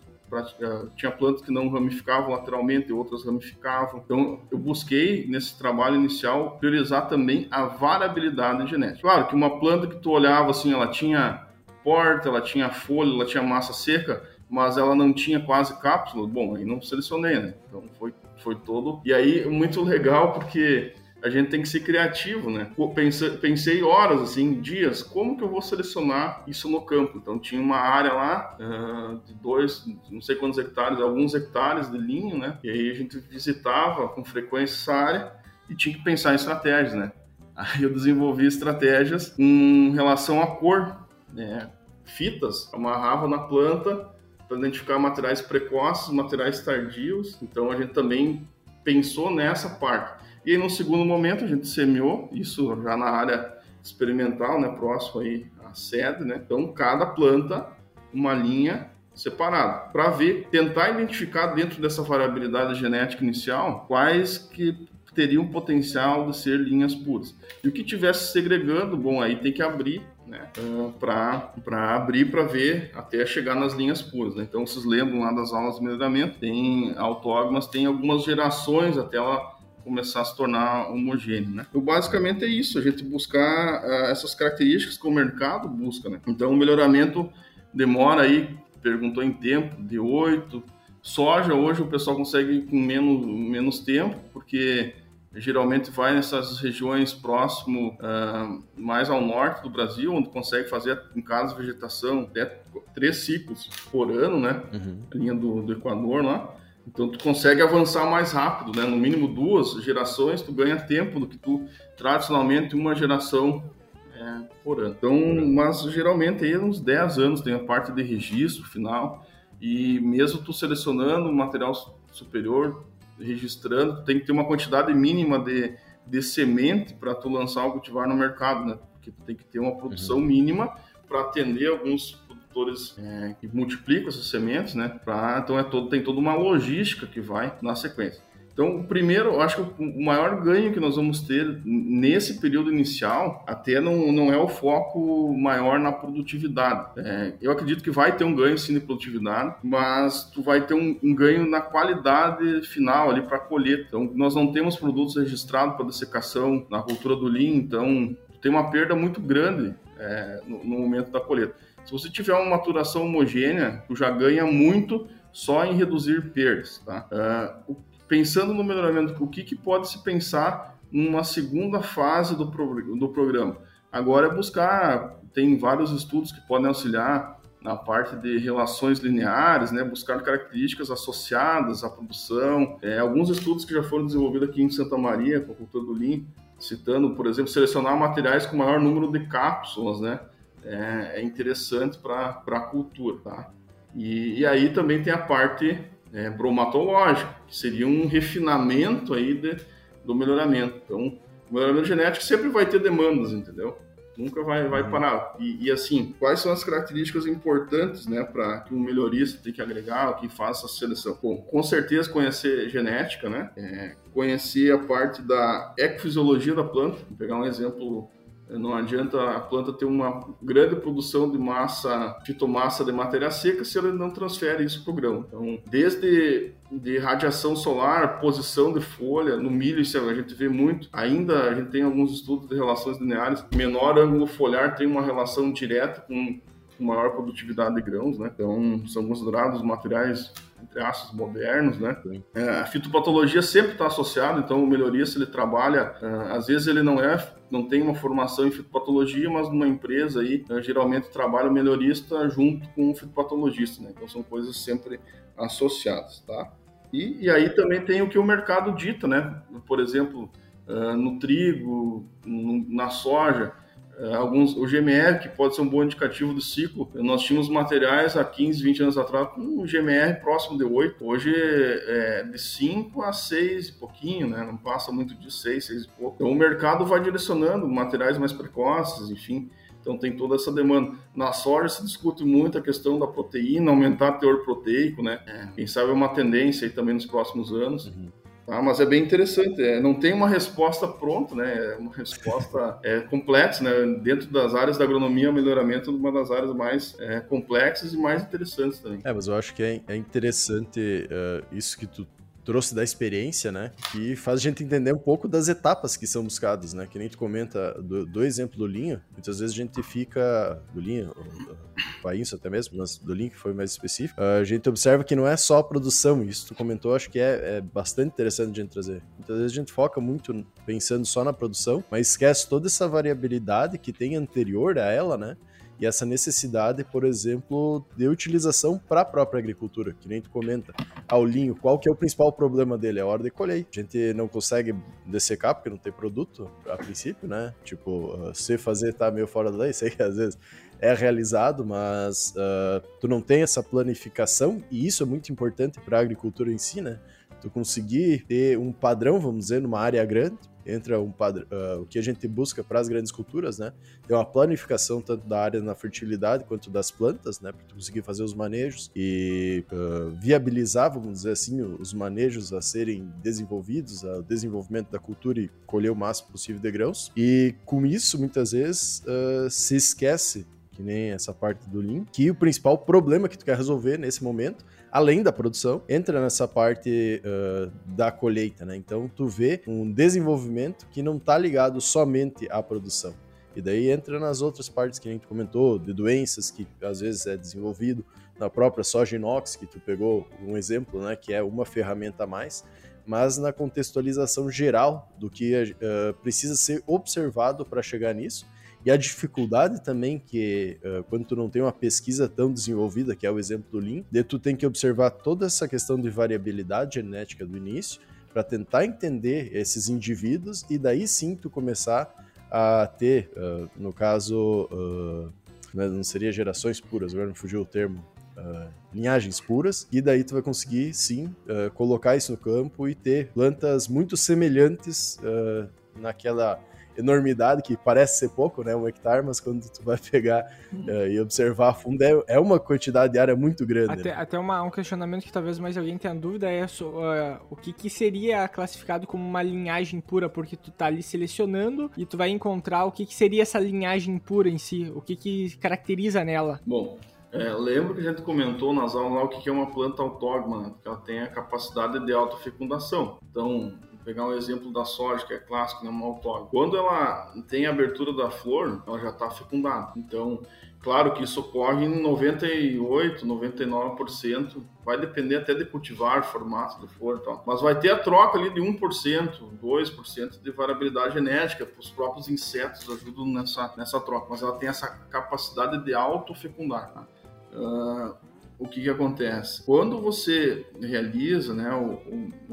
tinha plantas que não ramificavam lateralmente, outras ramificavam. Então, eu busquei nesse trabalho inicial priorizar também a variabilidade genética. Claro que uma planta que tu olhava assim, ela tinha porta, ela tinha folha, ela tinha massa seca, mas ela não tinha quase cápsula. Bom, aí não selecionei, né? Então foi foi todo. E aí muito legal porque a gente tem que ser criativo, né? Pensei, pensei horas, assim, dias, como que eu vou selecionar isso no campo? Então tinha uma área lá uh, de dois, não sei quantos hectares, alguns hectares de linho, né? E aí a gente visitava com frequência essa área e tinha que pensar em estratégias, né? Aí eu desenvolvi estratégias com relação à cor, né? Fitas, amarrava na planta para identificar materiais precoces, materiais tardios. Então a gente também pensou nessa parte. E aí, no segundo momento, a gente semeou, isso já na área experimental, né, próximo aí à sede, né? Então cada planta uma linha separada para ver, tentar identificar dentro dessa variabilidade genética inicial quais que teriam potencial de ser linhas puras. E o que tivesse segregando, bom, aí tem que abrir né, para abrir para ver até chegar nas linhas puras. Né? Então, vocês lembram lá das aulas de melhoramento, tem autógonas, tem algumas gerações até ela começar a se tornar homogêneo, né? Então, basicamente é isso, a gente buscar uh, essas características que o mercado busca, né? Então, o melhoramento demora aí, perguntou em tempo, de 8. Soja, hoje o pessoal consegue com menos, menos tempo, porque geralmente vai nessas regiões próximo, uh, mais ao norte do Brasil, onde consegue fazer, em caso de vegetação, até três ciclos por ano, né? Uhum. A linha do, do Equador lá. Então tu consegue avançar mais rápido, né? No mínimo duas gerações, tu ganha tempo do que tu tradicionalmente uma geração é, por ano. Então, mas geralmente aí uns 10 anos tem a parte de registro final e mesmo tu selecionando o material superior, registrando, tem que ter uma quantidade mínima de, de semente para tu lançar o cultivar no mercado, né? Porque tu tem que ter uma produção uhum. mínima para atender alguns produtores é, que multiplicam essas sementes, né? Pra, então é todo, tem toda uma logística que vai na sequência. Então, primeiro, eu acho que o maior ganho que nós vamos ter nesse período inicial, até não, não é o foco maior na produtividade. É, eu acredito que vai ter um ganho sim de produtividade, mas tu vai ter um, um ganho na qualidade final ali para colheita. Então, nós não temos produtos registrados para dessecação na cultura do linho, então tem uma perda muito grande é, no, no momento da colheita. Se você tiver uma maturação homogênea, tu já ganha muito só em reduzir perdas. Tá? Uh, pensando no melhoramento, o que, que pode se pensar numa segunda fase do, pro, do programa? Agora é buscar, tem vários estudos que podem auxiliar na parte de relações lineares, né, buscar características associadas à produção. É, alguns estudos que já foram desenvolvidos aqui em Santa Maria, com a cultura do Lean, citando, por exemplo, selecionar materiais com maior número de cápsulas, né, é, é interessante para a cultura, tá? E, e aí também tem a parte é, bromatológico, que seria um refinamento aí de, do melhoramento. Então, o melhoramento genético sempre vai ter demandas, entendeu? Nunca vai, vai uhum. parar. E, e, assim, quais são as características importantes, né, para que um melhorista tem que agregar, que faça a seleção? Bom, com certeza conhecer genética, né? É, conhecer a parte da ecofisiologia da planta. Vou pegar um exemplo não adianta a planta ter uma grande produção de massa, fitomassa de matéria seca se ela não transfere isso para o grão. Então, desde de radiação solar, posição de folha, no milho isso a gente vê muito. Ainda a gente tem alguns estudos de relações lineares. Menor ângulo foliar tem uma relação direta com maior produtividade de grãos, né? Então, são considerados materiais entre aspas, modernos, né? É, a fitopatologia sempre está associada, então o melhorista ele trabalha, uh, às vezes ele não é, não tem uma formação em fitopatologia, mas numa empresa aí, uh, geralmente trabalha o melhorista junto com o fitopatologista, né? Então são coisas sempre associadas, tá? E, e aí também tem o que o mercado dita, né? Por exemplo, uh, no trigo, na soja, alguns, o GMR, que pode ser um bom indicativo do ciclo, nós tínhamos materiais há 15, 20 anos atrás com um GMR próximo de 8, hoje é de 5 a 6 e pouquinho, né? não passa muito de 6, 6 e pouco. Então o mercado vai direcionando materiais mais precoces, enfim, então tem toda essa demanda. Na soja se discute muito a questão da proteína, aumentar o teor proteico, né? É. Quem sabe é uma tendência aí também nos próximos anos. Uhum. Tá? Mas é bem interessante. É, não tem uma resposta pronta, né? É uma resposta é, complexa, né? Dentro das áreas da agronomia, o melhoramento é uma das áreas mais é, complexas e mais interessantes também. É, mas eu acho que é, é interessante uh, isso que tu trouxe da experiência, né? Que faz a gente entender um pouco das etapas que são buscadas, né? Que nem tu comenta do, do exemplo do linho, muitas vezes a gente fica do linho, isso até mesmo, mas do linho que foi mais específico, a gente observa que não é só a produção, isso tu comentou, acho que é, é bastante interessante a gente trazer. Muitas vezes a gente foca muito pensando só na produção, mas esquece toda essa variabilidade que tem anterior a ela, né? E essa necessidade, por exemplo, de utilização para a própria agricultura, que nem tu comenta. Ao linho, qual que é o principal problema dele? É a hora de colher. A gente não consegue dessecar porque não tem produto, a princípio, né? Tipo, uh, se fazer tá meio fora da lei, sei que às vezes é realizado, mas uh, tu não tem essa planificação, e isso é muito importante para a agricultura em si, né? Tu conseguir ter um padrão, vamos dizer, numa área grande, entra um padr... uh, o que a gente busca para as grandes culturas, né? Tem uma planificação tanto da área na fertilidade quanto das plantas, né? Para conseguir fazer os manejos e uh, viabilizar, vamos dizer assim, os manejos a serem desenvolvidos, o desenvolvimento da cultura e colher o máximo possível de grãos. E com isso, muitas vezes, uh, se esquece que nem essa parte do Lean, que o principal problema que tu quer resolver nesse momento além da produção, entra nessa parte uh, da colheita, né? Então tu vê um desenvolvimento que não está ligado somente à produção. E daí entra nas outras partes que a gente comentou, de doenças que às vezes é desenvolvido na própria soja inox, que tu pegou um exemplo, né, que é uma ferramenta a mais, mas na contextualização geral do que uh, precisa ser observado para chegar nisso e a dificuldade também que, uh, quando tu não tem uma pesquisa tão desenvolvida, que é o exemplo do Lean, de tu tem que observar toda essa questão de variabilidade genética do início, para tentar entender esses indivíduos e daí sim tu começar a ter, uh, no caso, uh, não seria gerações puras, agora me fugiu o termo, uh, linhagens puras, e daí tu vai conseguir sim colocar isso no campo e ter plantas muito semelhantes naquela enormidade, que parece ser pouco, né, um hectare, mas quando tu vai pegar uh, e observar a fundo, é, é, uma quantidade de área muito grande. Até, né? até uma, um questionamento que talvez mais alguém tenha dúvida é uh, o que, que seria classificado como uma linhagem pura, porque tu tá ali selecionando e tu vai encontrar o que, que seria essa linhagem pura em si, o que, que caracteriza nela. Bom, é, lembro que a gente comentou nas aulas lá o que é uma planta autógama, né? que ela tem a capacidade de autofecundação. Então, pegar um exemplo da soja, que é clássico, né, uma. Quando ela tem a abertura da flor, ela já está fecundada. Então, claro que isso ocorre em 98, 99%, vai depender até de cultivar, formato de flor e tal. Mas vai ter a troca ali de 1%, 2% de variabilidade genética, os próprios insetos ajudam nessa, nessa troca, mas ela tem essa capacidade de autofecundar. Tá? Uh, o que, que acontece? Quando você realiza né, o,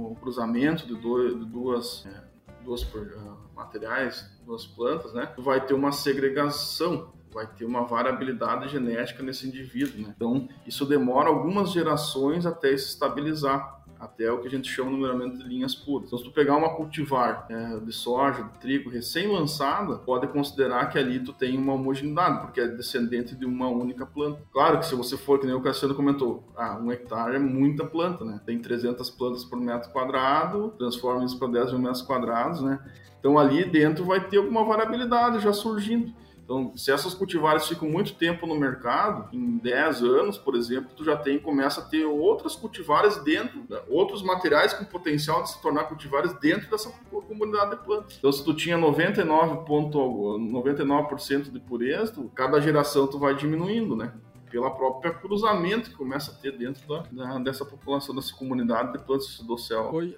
o, o cruzamento de, do, de duas, é, duas uh, materiais, duas plantas, né, vai ter uma segregação vai ter uma variabilidade genética nesse indivíduo. Né? Então, isso demora algumas gerações até se estabilizar até o que a gente chama no numeramento de linhas puras. Então, se tu pegar uma cultivar é, de soja, de trigo recém-lançada, pode considerar que ali tu tem uma homogeneidade, porque é descendente de uma única planta. Claro que se você for, que nem o Cassiano comentou, ah, um hectare é muita planta, né? Tem 300 plantas por metro quadrado, transforma isso para 10 mil metros quadrados, né? Então ali dentro vai ter alguma variabilidade já surgindo. Então, se essas cultivares ficam muito tempo no mercado, em 10 anos, por exemplo, tu já tem, começa a ter outras cultivares dentro, né? outros materiais com potencial de se tornar cultivares dentro dessa comunidade de plantas. Então, se tu tinha 99,99% 99 de pureza, cada geração tu vai diminuindo, né? pela própria cruzamento que começa a ter dentro da, da dessa população, dessa comunidade de plantas do céu hoje,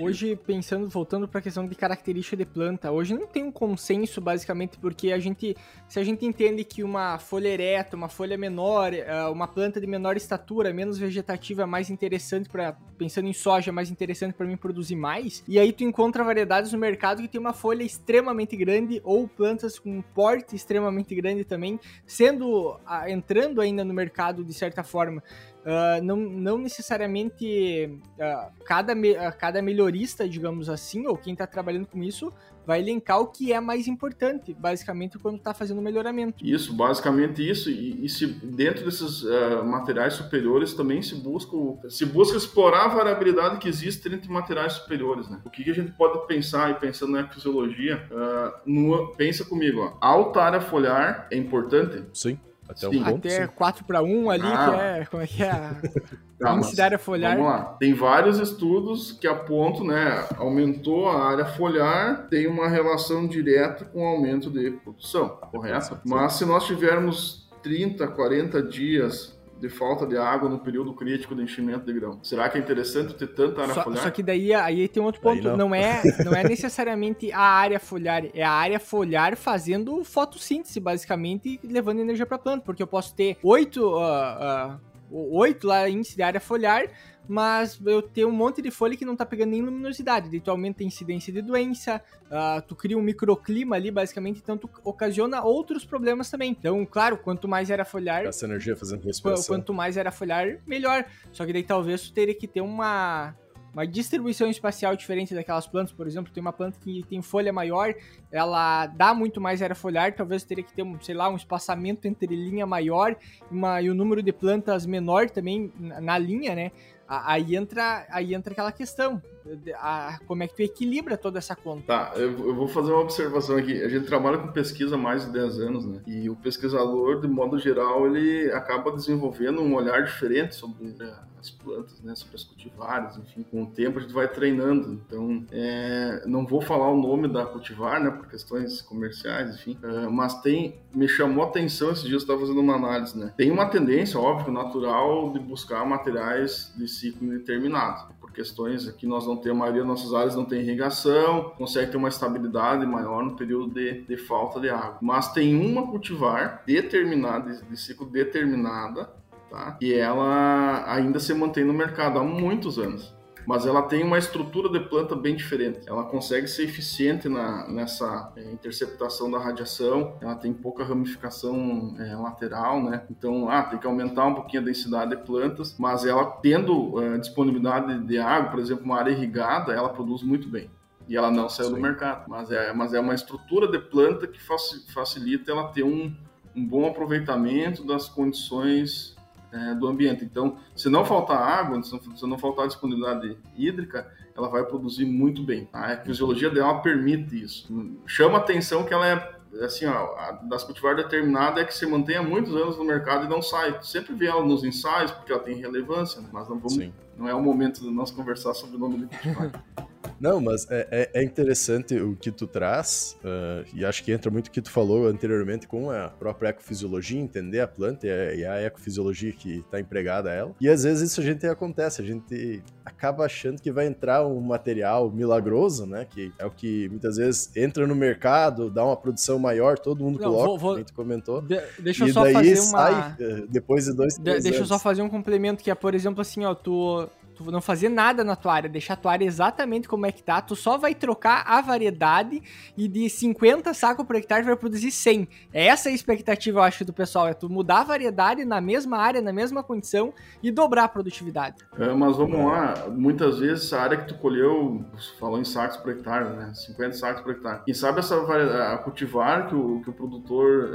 hoje, pensando, voltando para a questão de característica de planta, hoje não tem um consenso, basicamente, porque a gente, se a gente entende que uma folha ereta, uma folha menor, eh, uma planta de menor estatura, menos vegetativa, é mais interessante para pensando em soja, é mais interessante para mim produzir mais, e aí tu encontra variedades no mercado que tem uma folha extremamente grande ou plantas com um porte extremamente grande também, sendo entrando ainda no mercado de certa forma. Uh, não, não necessariamente uh, cada, me, uh, cada melhorista, digamos assim, ou quem está trabalhando com isso, vai elencar o que é mais importante, basicamente, quando está fazendo o melhoramento. Isso, basicamente isso. E, e se dentro desses materiais superiores também se busca, se busca explorar a variabilidade que existe entre materiais superiores. Né? O que, que a gente pode pensar, e pensando na fisiologia, no, pensa comigo, ó, alta área foliar é importante? Sim. Até, sim, um ponto, até sim. 4 para 1 ali, ah. que é. Como é que é? A densidade foliar. Vamos lá. Tem vários estudos que apontam, né? Aumentou a área foliar, tem uma relação direta com o aumento de produção, correto? Mas se nós tivermos 30, 40 dias de falta de água no período crítico de enchimento de grão. Será que é interessante ter tanta área só, foliar? Só que daí aí tem outro ponto, não. não. é não é necessariamente a área foliar, é a área foliar fazendo fotossíntese basicamente, levando energia para a planta, porque eu posso ter oito uh, uh, oito lá índice de área foliar mas eu tenho um monte de folha que não tá pegando nem luminosidade. Daí tu aumenta a incidência de doença, uh, tu cria um microclima ali, basicamente, então tu ocasiona outros problemas também. Então, claro, quanto mais era folhar. Essa energia fazendo respiração. Quanto mais era folhar, melhor. Só que daí talvez tu teria que ter uma uma distribuição espacial diferente daquelas plantas, por exemplo, tem uma planta que tem folha maior, ela dá muito mais área foliar, talvez teria que ter, um, sei lá, um espaçamento entre linha maior uma, e o número de plantas menor também na linha, né? Aí entra, aí entra aquela questão, a, como é que tu equilibra toda essa conta? Tá, eu, eu, vou fazer uma observação aqui. A gente trabalha com pesquisa há mais de 10 anos, né? E o pesquisador, de modo geral, ele acaba desenvolvendo um olhar diferente sobre né, as plantas, né? Sobre as cultivares, enfim. Com o tempo a gente vai treinando. Então, é, não vou falar o nome da cultivar, né? Por questões comerciais, enfim. É, mas tem, me chamou a atenção esses dias eu estava fazendo uma análise, né? Tem uma tendência, óbvio, natural de buscar materiais de ciclo indeterminado questões aqui nós não temos, a maioria das nossas áreas não tem irrigação, consegue ter uma estabilidade maior no período de, de falta de água. Mas tem uma cultivar determinada, de ciclo determinada, tá? E ela ainda se mantém no mercado há muitos anos mas ela tem uma estrutura de planta bem diferente. Ela consegue ser eficiente na, nessa é, interceptação da radiação, ela tem pouca ramificação é, lateral, né? Então, ah, tem que aumentar um pouquinho a densidade de plantas, mas ela tendo é, disponibilidade de água, por exemplo, uma área irrigada, ela produz muito bem e ela não saiu Sim. do mercado. Mas é, mas é uma estrutura de planta que facilita ela ter um, um bom aproveitamento das condições é, do ambiente. Então, se não faltar água, se não faltar disponibilidade hídrica, ela vai produzir muito bem. A fisiologia dela permite isso. Chama atenção que ela é assim, ó, das cultivar determinada é que se mantenha muitos anos no mercado e não sai. Sempre vê ela nos ensaios porque ela tem relevância, né? mas não vamos, Sim. não é o momento de nós conversar sobre o nome do cultivar. Não, mas é, é, é, interessante o que tu traz, uh, e acho que entra muito o que tu falou anteriormente com a própria ecofisiologia, entender a planta e a, ecofisiologia que está empregada a ela. E às vezes isso a gente acontece, a gente acaba achando que vai entrar um material milagroso, né? Que é o que muitas vezes entra no mercado, dá uma produção maior, todo mundo Não, coloca, vou, vou... como tu comentou. De, deixa eu só fazer uma. Sai, uh, depois de dois, três de, Deixa eu só fazer um complemento que é, por exemplo, assim, ó, tu tu não fazer nada na tua área, deixar a tua área exatamente como é que tá, tu só vai trocar a variedade e de 50 sacos por hectare vai produzir 100. Essa é a expectativa, eu acho, do pessoal, é tu mudar a variedade na mesma área, na mesma condição e dobrar a produtividade. É, mas vamos lá, muitas vezes a área que tu colheu, falou em sacos por hectare, né, 50 sacos por hectare, quem sabe essa a cultivar que o, que o produtor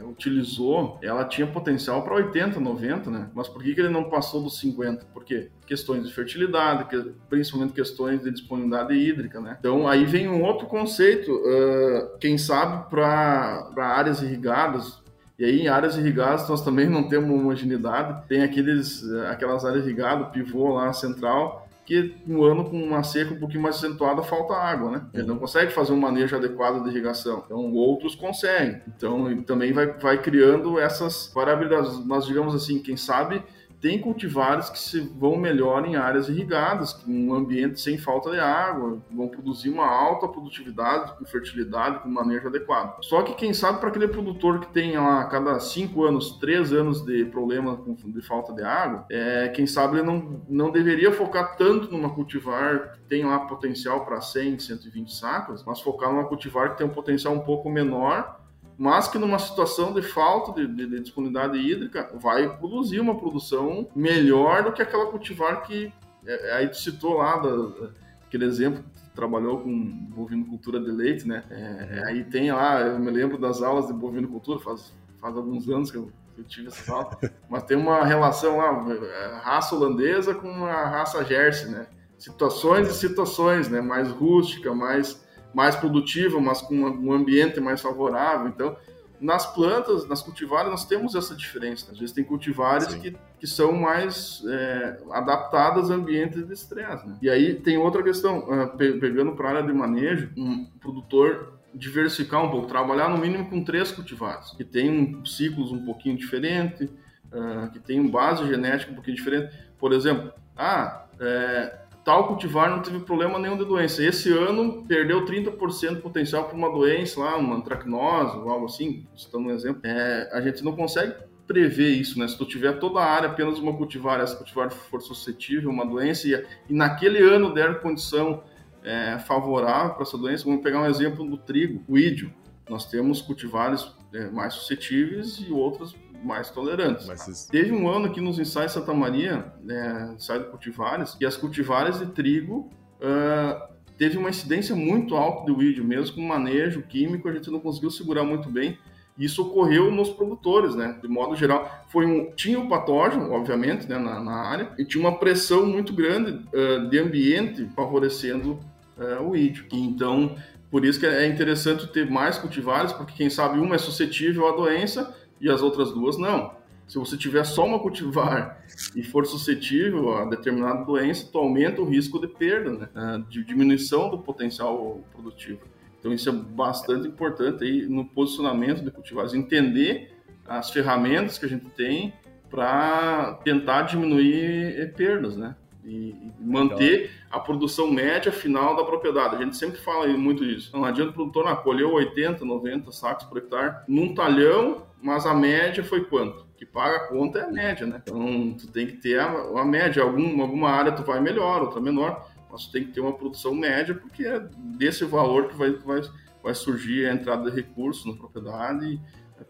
é, utilizou, ela tinha potencial para 80, 90, né, mas por que, que ele não passou dos 50? Por quê? Questões de fertilidade, principalmente questões de disponibilidade hídrica, né? Então aí vem um outro conceito, uh, quem sabe para áreas irrigadas, e aí, em áreas irrigadas, nós também não temos homogeneidade. Tem aqueles, aquelas áreas irrigadas, pivô lá central, que no ano com uma seca um pouquinho mais acentuada falta água, né? Ele não consegue fazer um manejo adequado de irrigação. Então, outros conseguem. Então, também vai, vai criando essas variabilidades. Mas, digamos assim, quem sabe tem cultivares que se vão melhor em áreas irrigadas, um ambiente sem falta de água, vão produzir uma alta produtividade, com fertilidade, com manejo adequado. Só que quem sabe para aquele produtor que tem lá cada 5 anos, 3 anos de problema de falta de água, é, quem sabe ele não, não deveria focar tanto numa cultivar que tem lá potencial para 100, 120 sacos, mas focar numa cultivar que tem um potencial um pouco menor mas que numa situação de falta de, de, de, disponibilidade hídrica vai produzir uma produção melhor do que aquela cultivar que é, é aí tu citou lá da, aquele exemplo trabalhou com bovinocultura de leite, né? É, é, aí tem lá, eu me lembro das aulas de bovinocultura, faz, faz alguns anos que eu, eu tive essa aula, mas tem uma relação lá, é, raça holandesa com a raça Jersey, né? Situações e situações, né? Mais rústica, mais mais produtiva, mas com um ambiente mais favorável. Então, nas plantas, nas cultivares, nós temos essa diferença. Às vezes tem cultivares que, que são mais é, adaptadas a ambientes de estresse. Né? E aí tem outra questão, uh, pegando para a área de manejo, um produtor diversificar um pouco, trabalhar no mínimo com três cultivares, que tem um, ciclos um pouquinho diferente, uh, que tem um base genética um pouquinho diferente. Por exemplo, ah, é, tal cultivar não teve problema nenhum de doença. Esse ano perdeu 30% do potencial para uma doença lá, uma antracnose algo assim, citando um exemplo. É, a gente não consegue prever isso, né? Se tu tiver toda a área apenas uma cultivar, essa cultivar for suscetível a uma doença e, e naquele ano der condição é, favorável para essa doença, vamos pegar um exemplo do trigo, o ídio. Nós temos cultivares é, mais suscetíveis e outras mais tolerantes. Mas, Teve um ano aqui nos ensaios Santa Maria, né, ensaio de cultivares, que as cultivares de trigo uh, teve uma incidência muito alta do vídeo, mesmo com manejo químico, a gente não conseguiu segurar muito bem. Isso ocorreu nos produtores, né? De modo geral, foi um tinha o patógeno, obviamente, né, na, na área e tinha uma pressão muito grande uh, de ambiente favorecendo uh, o ídio. Então, por isso que é interessante ter mais cultivares, porque quem sabe uma é suscetível à doença e as outras duas não. Se você tiver só uma cultivar e for suscetível a determinada doença, tu aumenta o risco de perda, né? Uh, de diminuição do potencial produtivo. Então isso é bastante importante aí no posicionamento de cultivares, entender as ferramentas que a gente tem para tentar diminuir eh, perdas, né? E, manter a produção média final da propriedade. A gente sempre fala muito isso. Não adianta o produtor ah, colheu 80, 90 sacos por hectare num talhão, mas a média foi quanto? Que paga a conta é a média, né? Então tu tem que ter a, a média. Algum, alguma área tu vai melhor, outra menor mas tem que ter uma produção média, porque é desse valor que vai, vai, vai surgir a entrada de recursos na propriedade,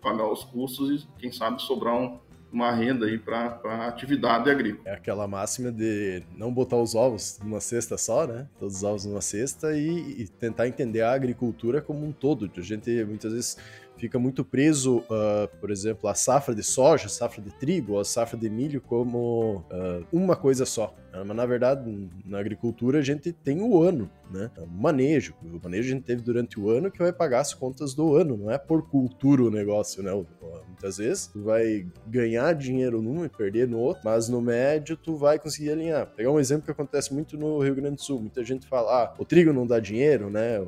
pagar os custos e, quem sabe, sobrar um, uma renda aí para a atividade agrícola. É aquela máxima de não botar os ovos numa cesta só, né? Todos os ovos numa cesta e, e tentar entender a agricultura como um todo. A gente muitas vezes fica muito preso, uh, por exemplo, a safra de soja, a safra de trigo, a safra de milho como uh, uma coisa só. Né? Mas na verdade, na agricultura a gente tem o ano, né? O manejo. O manejo a gente teve durante o ano que vai pagar as contas do ano, não é por cultura o negócio, né? Muitas vezes tu vai ganhar dinheiro num e perder no outro, mas no médio tu vai conseguir alinhar. Pegar um exemplo que acontece muito no Rio Grande do Sul. Muita gente fala, ah, o trigo não dá dinheiro, né?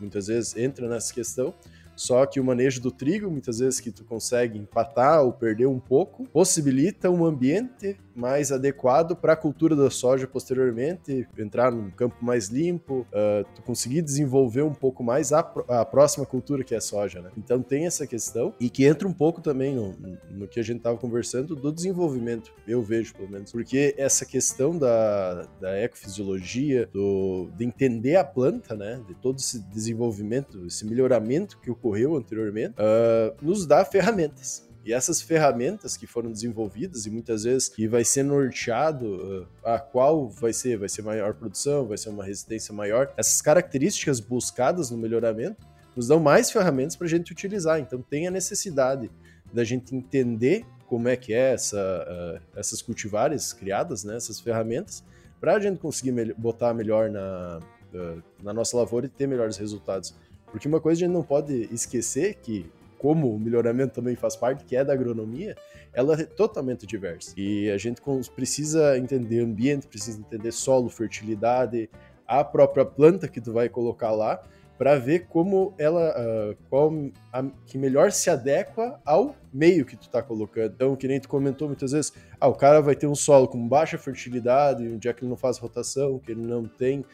Muitas vezes entra nessa questão. Só que o manejo do trigo, muitas vezes que tu consegue empatar ou perder um pouco, possibilita um ambiente mais adequado para a cultura da soja posteriormente, entrar num campo mais limpo, uh, tu conseguir desenvolver um pouco mais a, a, próxima cultura que é a soja, né? Então tem essa questão e que entra um pouco também no, no que a gente estava conversando do desenvolvimento, eu vejo pelo menos, porque essa questão da, da ecofisiologia, do, de entender a planta, né, de todo esse desenvolvimento, esse melhoramento que ocorreu anteriormente, uh, nos dá ferramentas. E essas ferramentas que foram desenvolvidas e muitas vezes que vai ser norteado uh, a qual vai ser, vai ser maior produção, vai ser uma resistência maior. Essas características buscadas no melhoramento nos dão mais ferramentas para a gente utilizar. Então tem a necessidade da gente entender como é que é essa, uh, essas cultivares criadas, né, essas ferramentas, para a gente conseguir me botar melhor na, uh, na nossa lavoura e ter melhores resultados. Porque uma coisa a gente não pode esquecer que como o melhoramento também faz parte, que é da agronomia, ela é totalmente diversa. E a gente precisa entender ambiente, precisa entender solo, fertilidade, a própria planta que tu vai colocar lá, para ver como ela, uh, qual a, que melhor se adequa ao meio que tu tá colocando. Então, que nem tu comentou muitas vezes, ah, o cara vai ter um solo com baixa fertilidade, um dia que ele não faz rotação, que ele não tem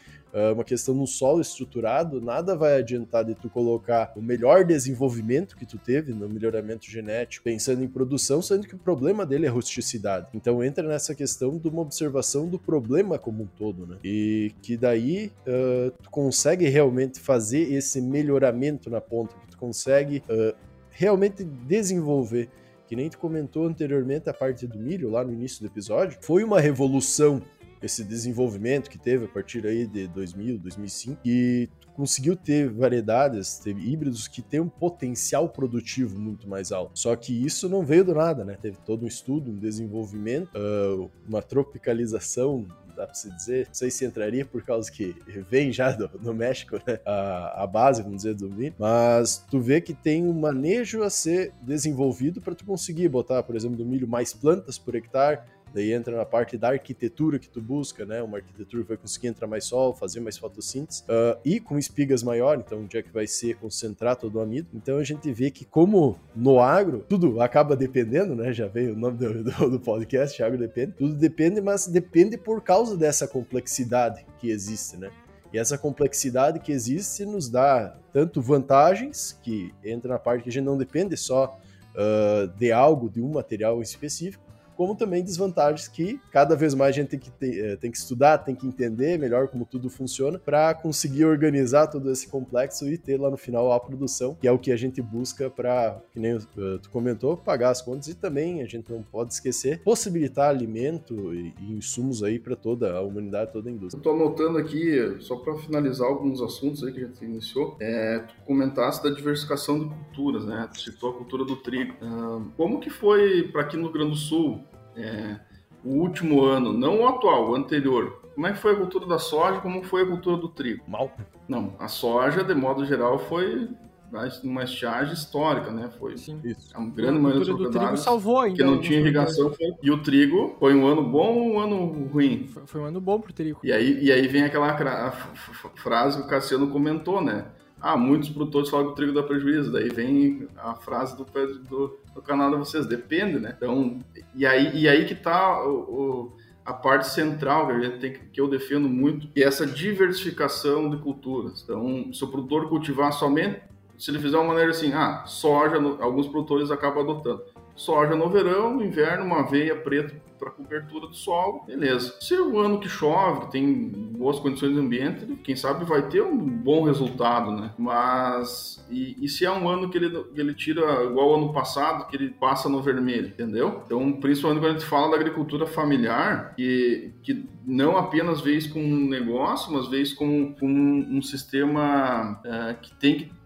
uma questão no solo estruturado, nada vai adiantar de tu colocar o melhor desenvolvimento que tu teve no melhoramento genético, pensando em produção, sendo que o problema dele é rusticidade. Então entra nessa questão de uma observação do problema como um todo, né? E que daí uh, tu consegue realmente fazer esse melhoramento na ponta, que tu consegue uh, realmente desenvolver que nem tu comentou anteriormente a parte do milho lá no início do episódio, foi uma revolução esse desenvolvimento que teve a partir aí de 2000, 2005 e conseguiu ter variedades, teve híbridos que têm um potencial produtivo muito mais alto. Só que isso não veio do nada, né? Teve todo um estudo, um desenvolvimento, uh, uma tropicalização dá pra se dizer. Não sei se entraria por causa que vem já do, do México, né? A, a, base, vamos dizer, do milho. Mas tu vê que tem um manejo a ser desenvolvido para tu conseguir botar, por exemplo, do milho mais plantas por hectare, Daí entra na parte da arquitetura que tu busca, né? Uma arquitetura que vai conseguir entrar mais sol, fazer mais fotossíntese uh, e com espigas maior, então onde é que vai ser concentrar todo o amido. Então a gente vê que como no agro tudo acaba dependendo, né? Já veio o nome do, do, do podcast, agro depende. Tudo depende, mas depende por causa dessa complexidade que existe, né? E essa complexidade que existe nos dá tanto vantagens, que entra na parte que a gente não depende só uh, de algo, de um material específico, como também desvantagens que cada vez mais a gente tem que, ter, eh, tem que estudar, tem que entender melhor como tudo funciona para conseguir organizar todo esse complexo e ter lá no final a produção, que é o que a gente busca para, que nem uh, tu comentou, pagar as contas e também a gente não pode esquecer possibilitar alimento e, insumos aí para toda a humanidade, toda a indústria. Estou anotando aqui, só para finalizar alguns assuntos aí que a gente iniciou, é, tu comentasse da diversificação de culturas, né? Tu citou a cultura do trigo. Como que foi para aqui no Rio Grande do Sul é, o último ano, não o atual, o anterior? Como é que foi a cultura da soja? Como foi a cultura do trigo? Mal. Não, a soja, de modo geral, foi uma estiagem histórica, né? Foi Sim. Isso. Um grande maioria dos do trigo salvou ainda. Que não tinha irrigação. Foi... E o trigo foi um ano bom ou um ano ruim? Foi, foi um ano bom pro trigo. E aí, e aí vem aquela frase que o Cassiano comentou, né? Ah, muitos produtores falam que o trigo dá prejuízo. Daí vem a frase do, do, do canal de vocês, depende, né? Então, e aí, e aí que tá o, o a parte central que tem que eu defendo muito, que é essa diversificação de culturas. Então, se o produtor cultivar somente se ele fizer uma maneira assim, ah, soja, alguns produtores acabam adotando. Soja no verão, no inverno, uma aveia preta para cobertura do solo, beleza. Se é um ano que chove, que tem boas condições de ambiente, quem sabe vai ter um bom resultado, né? Mas e, e se é um ano que ele, ele tira igual ano passado, que ele passa no vermelho, entendeu? Então, principalmente quando a gente fala da agricultura familiar, que, que não apenas vê isso como um negócio, mas como, como um, um sistema é, que tem que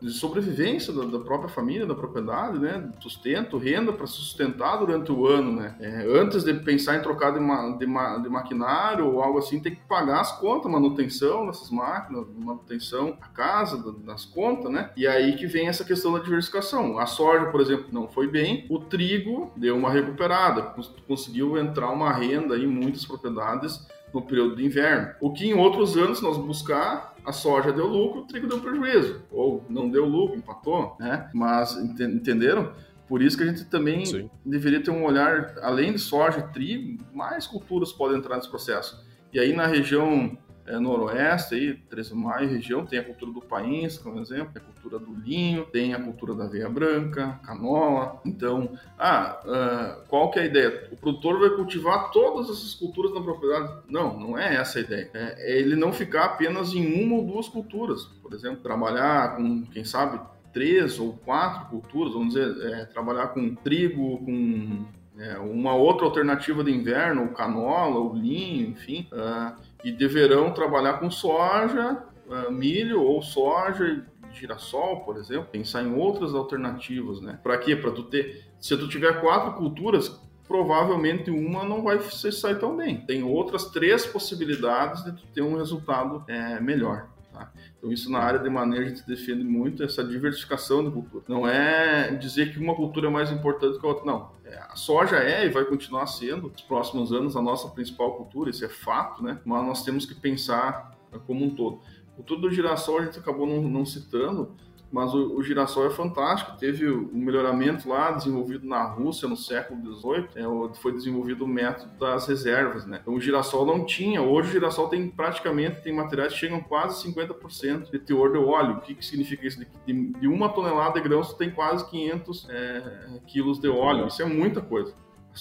de sobrevivência da, da, própria família, da propriedade, né? Sustento, renda para sustentar durante o ano, né? É, antes de pensar em trocar de, ma, de, ma, de, maquinário ou algo assim, tem que pagar as contas, manutenção dessas máquinas, manutenção da casa, das contas, né? E aí que vem essa questão da diversificação. A soja, por exemplo, não foi bem, o trigo deu uma recuperada, conseguiu entrar uma renda em muitas propriedades no período de inverno. O que em outros anos, nós buscar a soja deu lucro, o trigo deu prejuízo. Ou não deu lucro, empatou, né? Mas entenderam? Por isso que a gente também Sim. deveria ter um olhar, além de soja e trigo, mais culturas podem entrar nesse processo. E aí na região é, noroeste, aí, 13 de maio, região, tem a cultura do país, como exemplo, a cultura do linho, tem a cultura da aveia branca, canola. Então, ah, uh, qual que é a ideia? O produtor vai cultivar todas essas culturas na propriedade? Não, não é essa a ideia. É, é ele não ficar apenas em uma ou duas culturas. Por exemplo, trabalhar com, quem sabe, três ou quatro culturas, vamos dizer, é, trabalhar com trigo, com é, uma outra alternativa de inverno, o canola, o linho, enfim, uh, e deverão trabalhar com soja, uh, milho ou soja girassol, por exemplo, pensar em outras alternativas, né? Para quê? Para tu ter, se tu tiver quatro culturas, provavelmente uma não vai sair tão bem. Tem outras três possibilidades de tu ter um resultado é, melhor. Tá? Então, isso na área de manejo a gente defende muito essa diversificação de cultura. Não é dizer que uma cultura é mais importante que a outra, não. A soja é e vai continuar sendo, nos próximos anos, a nossa principal cultura, isso é fato, né? mas nós temos que pensar como um todo. A cultura do girassol a gente acabou não, não citando, mas o, o, girassol é fantástico. Teve um melhoramento lá desenvolvido na Rússia no século XVIII, é, foi desenvolvido o método das reservas, né? Então o girassol não tinha. Hoje o girassol tem praticamente tem materiais que chegam quase 50% de teor de óleo. O que, que significa isso? De, de uma tonelada de grãos tem quase 500 é, quilos de óleo. Isso é muita coisa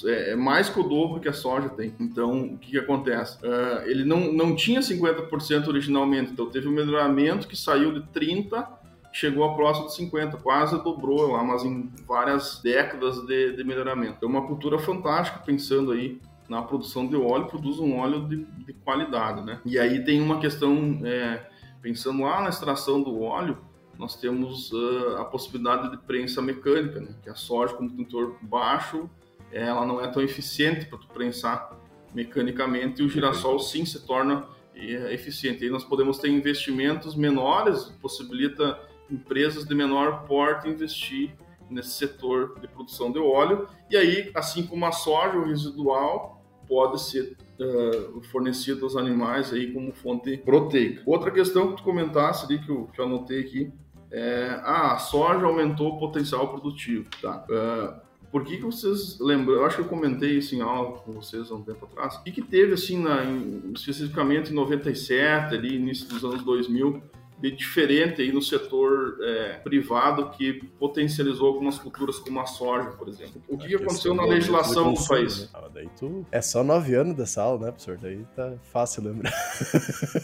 é, é mais que o dobro que a soja tem. Então, o que, que acontece? Uh, ele não, não tinha 50% originalmente, então teve um melhoramento que saiu de 30% chegou a próximo de 50, quase dobrou lá, mas em várias décadas de, de melhoramento. É uma cultura fantástica pensando aí na produção de óleo, produz um óleo de, de qualidade, né? E aí tem uma questão, é, pensando lá na extração do óleo, nós temos uh, a possibilidade de prensa mecânica, né? Que a soja com tentor baixo, ela não é tão eficiente para prensar mecanicamente e o girassol sim se torna é, eficiente. Aí nós podemos ter investimentos menores, possibilita empresas de menor porte investir nesse setor de produção de óleo. E aí, assim como a soja, o residual pode ser uh, fornecido aos animais aí como fonte proteica. Outra questão que tu comentasse ali, que eu, que eu anotei aqui, é, ah, a soja aumentou o potencial produtivo, tá? Uh, por que, que vocês lembram? Eu acho que eu comentei isso em aula com vocês há um tempo atrás. O que, que teve, assim, na, em, especificamente em 97, ali, início dos anos 2000, de diferente aí no setor é, privado que potencializou algumas culturas como a soja, por exemplo. O que, que aconteceu na legislação do país? Né? Ah, daí tu... É só nove anos dessa aula, né, professor? Daí tá fácil lembrar.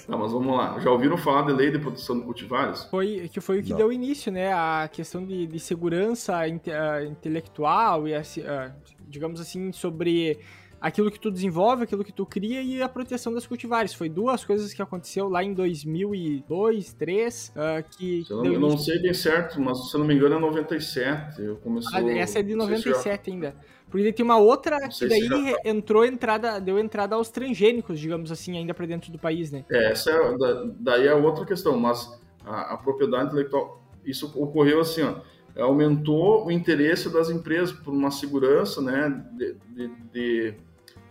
Tá, mas vamos lá. Já ouviram falar de lei de proteção de cultivares? Foi, que foi o que Não. deu início, né? A questão de, de segurança inte, uh, intelectual e, uh, digamos assim, sobre aquilo que tu desenvolve, aquilo que tu cria e a proteção das cultivares. Foi duas coisas que aconteceu lá em 2002, 2003, uh, que... Eu, não, eu não sei bem certo, mas se eu não me engano é 97. Eu comecei, ah, essa é de 97 ainda. Porque tem uma outra que daí já... entrou entrada, deu entrada aos transgênicos, digamos assim, ainda para dentro do país, né? É, essa é, daí é outra questão, mas a, a propriedade intelectual, isso ocorreu assim, ó, aumentou o interesse das empresas por uma segurança, né, de, de, de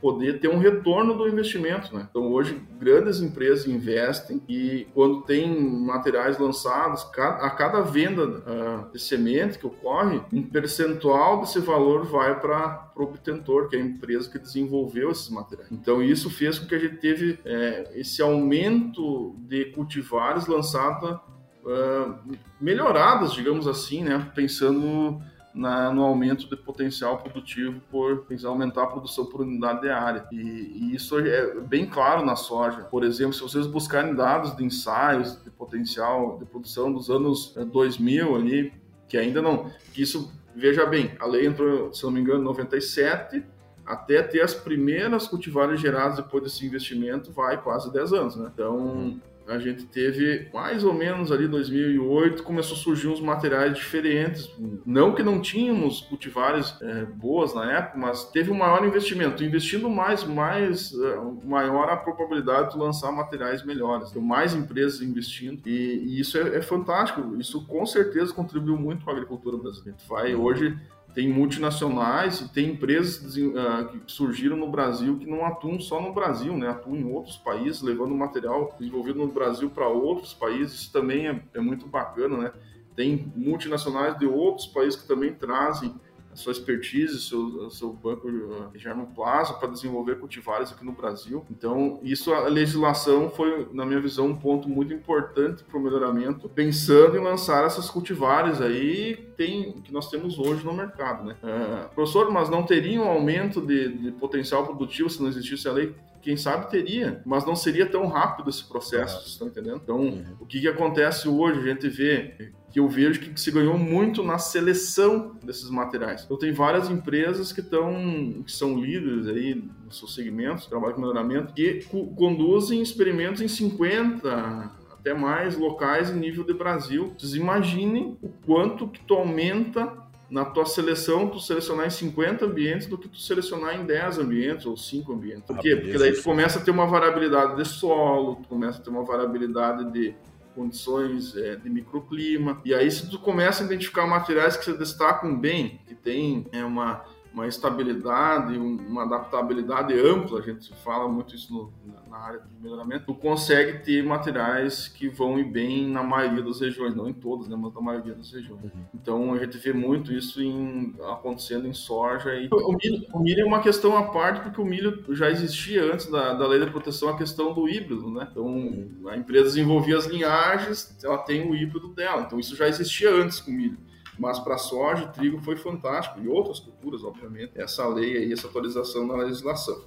poder ter um retorno do investimento. Né? Então, hoje, grandes empresas investem e, quando tem materiais lançados, a cada venda uh, de semente que ocorre, um percentual desse valor vai para o obtentor, que é a empresa que desenvolveu esses materiais. Então, isso fez com que a gente teve é, esse aumento de cultivares lançados, uh, melhorados, digamos assim, né? pensando na, no aumento de potencial produtivo por aumentar a produção por unidade de área. E, e, isso é bem claro na soja. Por exemplo, se vocês buscarem dados de ensaios de potencial de produção dos anos 2000 eh, ali, que ainda não, que isso, veja bem, a lei entrou, se não me engano, em 97, até ter as primeiras cultivares geradas depois desse investimento vai quase 10 anos, né? Então, a gente teve mais ou menos ali 2008 começou a surgir uns materiais diferentes. Não que não tínhamos cultivares é, boas na época mas teve um maior investimento. Investindo mais mais é, maior a probabilidade de lançar materiais melhores. Tem mais empresas investindo e, e isso é, é, fantástico. Isso com certeza contribuiu muito para a agricultura brasileira. Vai hoje tem multinacionais e tem empresas uh, que surgiram no Brasil que não atuam só no Brasil, né? atuam em outros países, levando material desenvolvido no Brasil para outros países. Isso também é, é muito bacana. Né? Tem multinacionais de outros países que também trazem sua expertise, seu, seu banco de germoplasma para desenvolver cultivares aqui no Brasil. Então, isso a legislação foi, na minha visão, um ponto muito importante para o melhoramento, pensando em lançar essas cultivares aí tem, que nós temos hoje no mercado. Né? Uh, professor, mas não teria um aumento de, de potencial produtivo se não existisse a lei? Quem sabe teria, mas não seria tão rápido esse processo, vocês estão entendendo? Então, uhum. o que, que acontece hoje? A gente vê que eu vejo que se ganhou muito na seleção desses materiais. Então tem várias empresas que estão que são líderes aí nos seus segmentos, trabalho com melhoramento, que conduzem experimentos em 50 até mais locais em nível de Brasil. Vocês imaginem o quanto que tu aumenta na tua seleção, tu selecionar em 50 ambientes do que tu selecionar em 10 ambientes ou 5 ambientes. Por quê? Porque daí tu começa a ter uma variabilidade de solo, tu começa a ter uma variabilidade de condições é, de microclima. E aí, se tu começa a identificar materiais que se destacam bem, que tem é, uma uma estabilidade, uma adaptabilidade ampla, a gente fala muito isso no, na área de melhoramento, tu consegue ter materiais que vão ir bem na maioria das regiões, não em todas, né, mas na maioria das regiões. Uhum. Então a gente vê muito isso em, acontecendo em soja. E... O, milho, o milho é uma questão à parte, porque o milho já existia antes da, da lei de proteção a questão do híbrido, né? Então uhum. a empresa desenvolvia as linhagens, ela tem o híbrido dela, então isso já existia antes com o milho. Mas para soja e trigo foi fantástico, e outras culturas, obviamente, essa lei aí, essa atualização na legislação.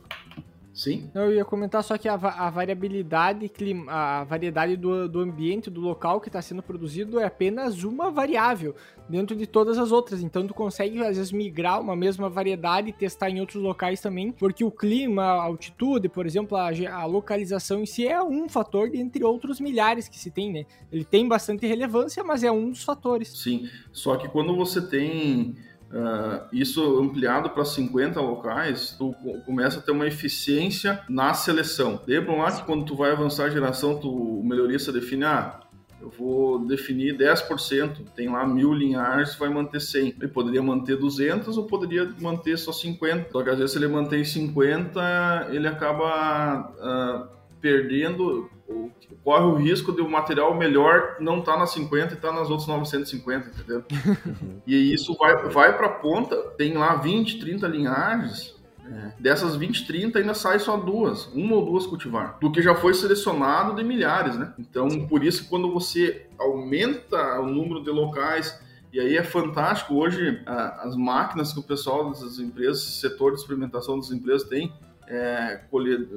Sim. Eu ia comentar só que a, a variabilidade, a variedade do, do ambiente, do local que está sendo produzido é apenas uma variável dentro de todas as outras. Então tu consegue às vezes migrar uma mesma variedade e testar em outros locais também, porque o clima, a altitude, por exemplo, a, a localização em si é um fator dentre outros milhares que se tem, né? Ele tem bastante relevância, mas é um dos fatores. Sim, só que quando você tem Uh, isso ampliado para 50 locais, tu começa a ter uma eficiência na seleção. Lembram lá que quando tu vai avançar a geração, tu, o melhorista define, ah, eu vou definir 10%, tem lá mil linhares, vai manter 100. Ele poderia manter 200 ou poderia manter só 50. Só que às vezes ele mantém 50, ele acaba uh, perdendo corre o risco de o material melhor não estar tá nas 50 e estar tá nas outras 950, entendeu? e isso vai, vai para a ponta, tem lá 20, 30 linhagens, É. Dessas 20, 30 ainda sai só duas, uma ou duas cultivar, do que já foi selecionado de milhares, né? Então, Sim. por isso, quando você aumenta o número de locais, e aí é fantástico, hoje as máquinas que o pessoal das empresas, setor de experimentação das empresas tem, é,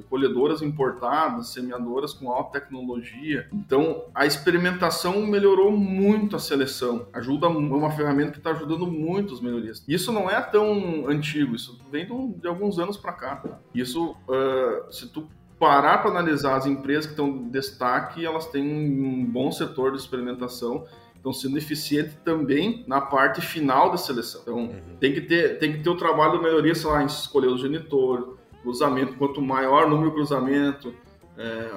colhedoras importadas, semeadoras com alta tecnologia. Então, a experimentação melhorou muito a seleção. Ajuda, é uma ferramenta que está ajudando muito os melhorias. Isso não é tão antigo, isso vem de, alguns anos para cá. Isso, uh, se tu parar para analisar as empresas que estão em destaque, elas têm um bom setor de experimentação estão sendo eficientes também na parte final da seleção. Então, uhum. tem, que ter, tem que ter o trabalho de melhoria, sei lá, em escolher o genitor, cruzamento, quanto maior o número de cruzamento, é,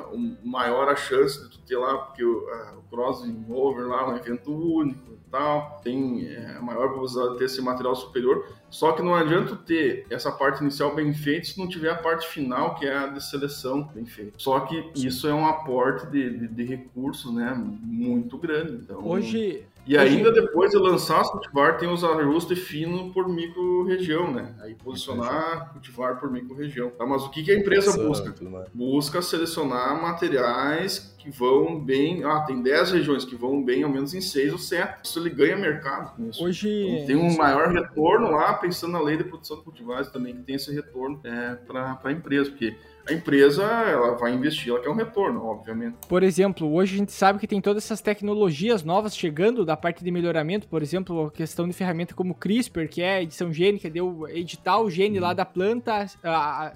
maior a chance de tu ter lá, porque o, a, o crossing over lá é um evento único e tal, tem é, maior probabilidade de ter esse material superior, só que não adianta ter essa parte inicial bem feita se não tiver a parte final, que é a de seleção bem feita. Só que isso é um aporte de, de, de recursos, né, muito grande. Então, Hoje, e ainda depois de lançar o cultivar, tem os ajustes finos por micro-região, né? Aí posicionar cultivar por micro-região. Tá, mas o que, que a empresa busca? Busca selecionar materiais que vão bem. Ah, tem 10 regiões que vão bem, ao menos em 6 ou 7. Isso ele ganha mercado com isso. Hoje. Então, tem um maior retorno lá, pensando na lei de produção de cultivares também, que tem esse retorno é, para a empresa, porque a empresa ela vai investir, ela quer um retorno, obviamente. Por exemplo, hoje a gente sabe que tem todas essas tecnologias novas chegando da parte de melhoramento, por exemplo, a questão de ferramenta como CRISPR, que é edição gênica, deu editar o gene lá da planta,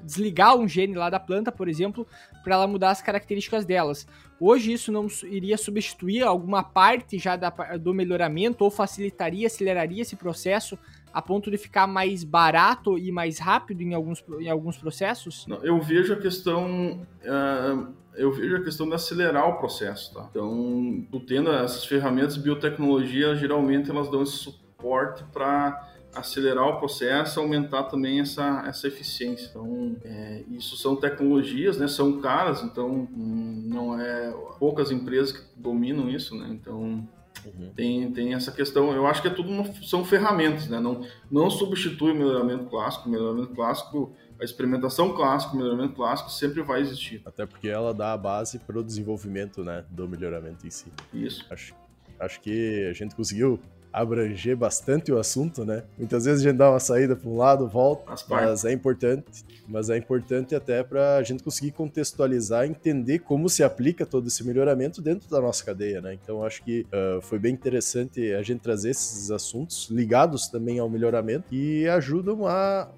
desligar um gene lá da planta, por exemplo, para ela mudar as características delas. Hoje isso não iria substituir alguma parte já da, do melhoramento ou facilitaria, aceleraria esse processo a ponto de ficar mais barato e mais rápido em alguns, em alguns processos? Eu vejo a questão. Uh, eu vejo a questão de acelerar o processo, tá? Então, tu tendo essas ferramentas de biotecnologia, geralmente elas dão esse suporte para acelerar o processo, aumentar também essa, essa eficiência. Então, é, isso são tecnologias, né? São caras, então hum, não é poucas empresas que dominam isso, né? Então Uhum. Tem, tem essa questão, eu acho que é tudo uma, são ferramentas, né? Não, não substitui o melhoramento clássico. O melhoramento clássico, a experimentação clássica, o melhoramento clássico sempre vai existir. Até porque ela dá a base para o desenvolvimento né, do melhoramento em si. Isso. Acho, acho que a gente conseguiu abranger bastante o assunto, né? Muitas vezes a gente dá uma saída para um lado, volta, mas é importante, mas é importante até para a gente conseguir contextualizar, entender como se aplica todo esse melhoramento dentro da nossa cadeia, né? Então acho que uh, foi bem interessante a gente trazer esses assuntos ligados também ao melhoramento e ajudam a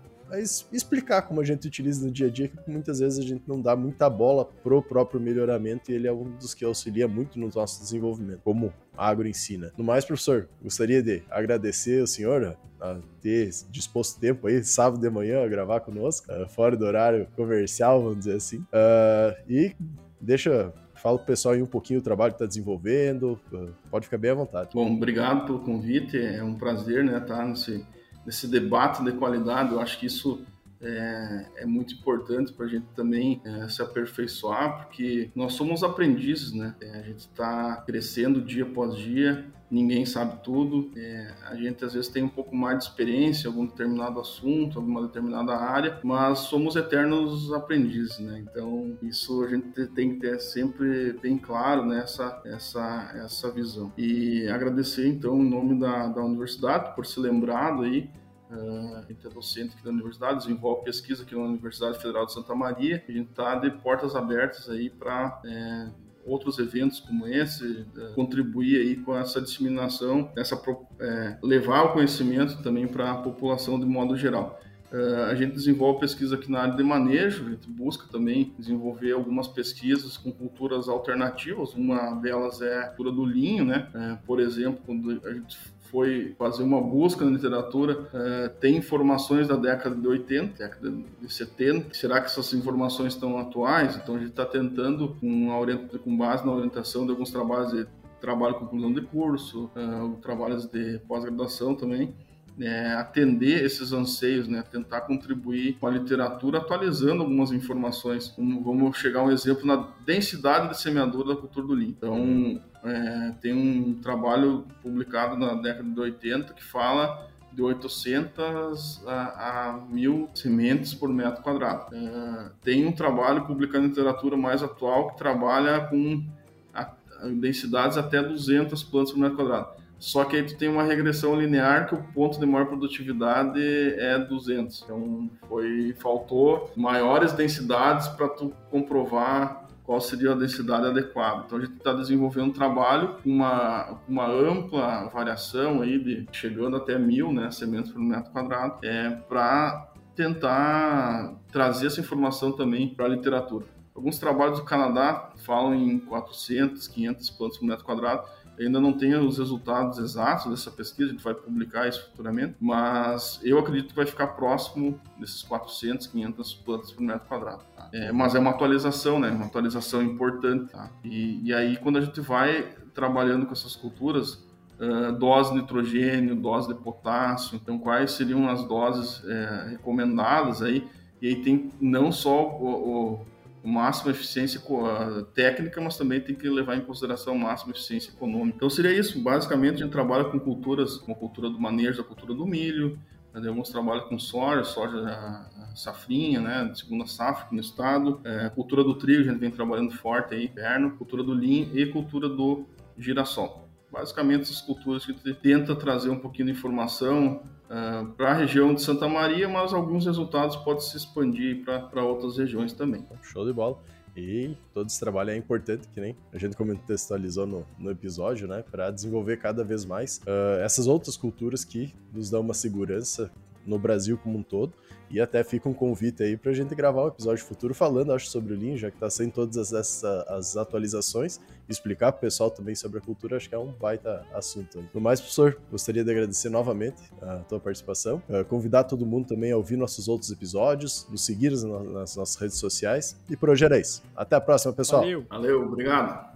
explicar como a gente utiliza no dia a dia, que muitas vezes a gente não dá muita bola pro próprio melhoramento e ele é um dos que auxilia muito no nosso desenvolvimento, como agro ensina. No mais, professor, gostaria de agradecer o senhor a ter disposto tempo aí, sábado de manhã, a gravar conosco, uh, fora do horário comercial, vamos dizer assim. Uh, e deixa fala pro pessoal aí um pouquinho do trabalho que está desenvolvendo, uh, pode ficar bem à vontade. Bom, obrigado pelo convite, é um prazer né, estar nesse nesse debate de qualidade. Eu acho que isso é, é muito importante para a gente também é, se aperfeiçoar, porque nós somos aprendizes, né? É, a gente está crescendo dia após dia, ninguém sabe tudo. É, a gente às vezes tem um pouco mais de experiência em algum determinado assunto, alguma determinada área, mas somos eternos aprendizes, né? Então isso a gente tem que ter sempre bem claro nessa né? essa essa visão. E agradecer então em nome da, da universidade por ser lembrado aí Uh, a gente é docente aqui da universidade, desenvolve pesquisa aqui na Universidade Federal de Santa Maria. A gente está de portas abertas aí para é, outros eventos como esse, é, contribuir aí com essa disseminação, essa, é, levar o conhecimento também para a população de modo geral. A gente desenvolve pesquisa aqui na área de manejo, a gente busca também desenvolver algumas pesquisas com culturas alternativas, uma delas é a cultura do linho, né? Por exemplo, quando a gente foi fazer uma busca na literatura, é, tem informações da década de 80, década de 70. Será que essas informações estão atuais? Então a gente está tentando, com, com base na orientação de alguns trabalhos de trabalho conclusão de curso, uh, trabalhos de pós-graduação também, é, atender esses anseios, né? tentar contribuir com a literatura, atualizando algumas informações. Vamos chegar a um exemplo na densidade de semeadura da cultura do linho. Então, é, tem um trabalho publicado na década de 80 que fala de 800 a, a 1000 sementes por metro quadrado. É, tem um trabalho publicado em literatura mais atual que trabalha com a, a densidades até 200 plantas por metro quadrado. Só que aí tu tem uma regressão linear que o ponto de maior produtividade é 200. Então foi faltou maiores densidades para tu comprovar qual seria a densidade adequada. Então a gente está desenvolvendo um trabalho com uma, uma ampla variação aí de chegando até mil né, sementes por metro quadrado, é, para tentar trazer essa informação também para a literatura. Alguns trabalhos do Canadá falam em 400, 500 plantas por metro quadrado, ainda não tenho os resultados exatos dessa pesquisa, a gente vai publicar isso futuramente, mas eu acredito que vai ficar próximo desses 400, 500 plantas por metro quadrado. Tá? É, mas é uma atualização, né? Uma atualização importante. Tá? E, e aí, quando a gente vai trabalhando com essas culturas, uh, dose de nitrogênio, dose de potássio, então quais seriam as doses é, recomendadas aí? E aí tem não só o, o máxima eficiência técnica, mas também tem que levar em consideração a máxima eficiência econômica. Então seria isso, basicamente a gente trabalha com culturas, como a cultura do manejo, a cultura do milho, né, alguns trabalhos com soja, soja safrinha, né, segunda safra aqui no estado, é, cultura do trigo, a gente vem trabalhando forte aí, inverno, cultura do linho e cultura do girassol. Basicamente essas culturas que tenta trazer um pouquinho de informação ah, para a região de Santa Maria, mas alguns resultados podem se expandir para outras regiões também. Show de bola. E todo esse trabalho é importante, que nem a gente contextualizou no, no episódio, né? Para desenvolver cada vez mais uh, essas outras culturas que nos dão uma segurança no Brasil como um todo e até fica um convite aí para a gente gravar um episódio futuro falando, acho, sobre o Lean, já que está sendo todas essas as atualizações. Explicar para o pessoal também sobre a cultura, acho que é um baita assunto. No mais, professor, gostaria de agradecer novamente a tua participação. Uh, convidar todo mundo também a ouvir nossos outros episódios, nos seguir nas nossas redes sociais. E por hoje era isso. Até a próxima, pessoal. Valeu, Valeu obrigado.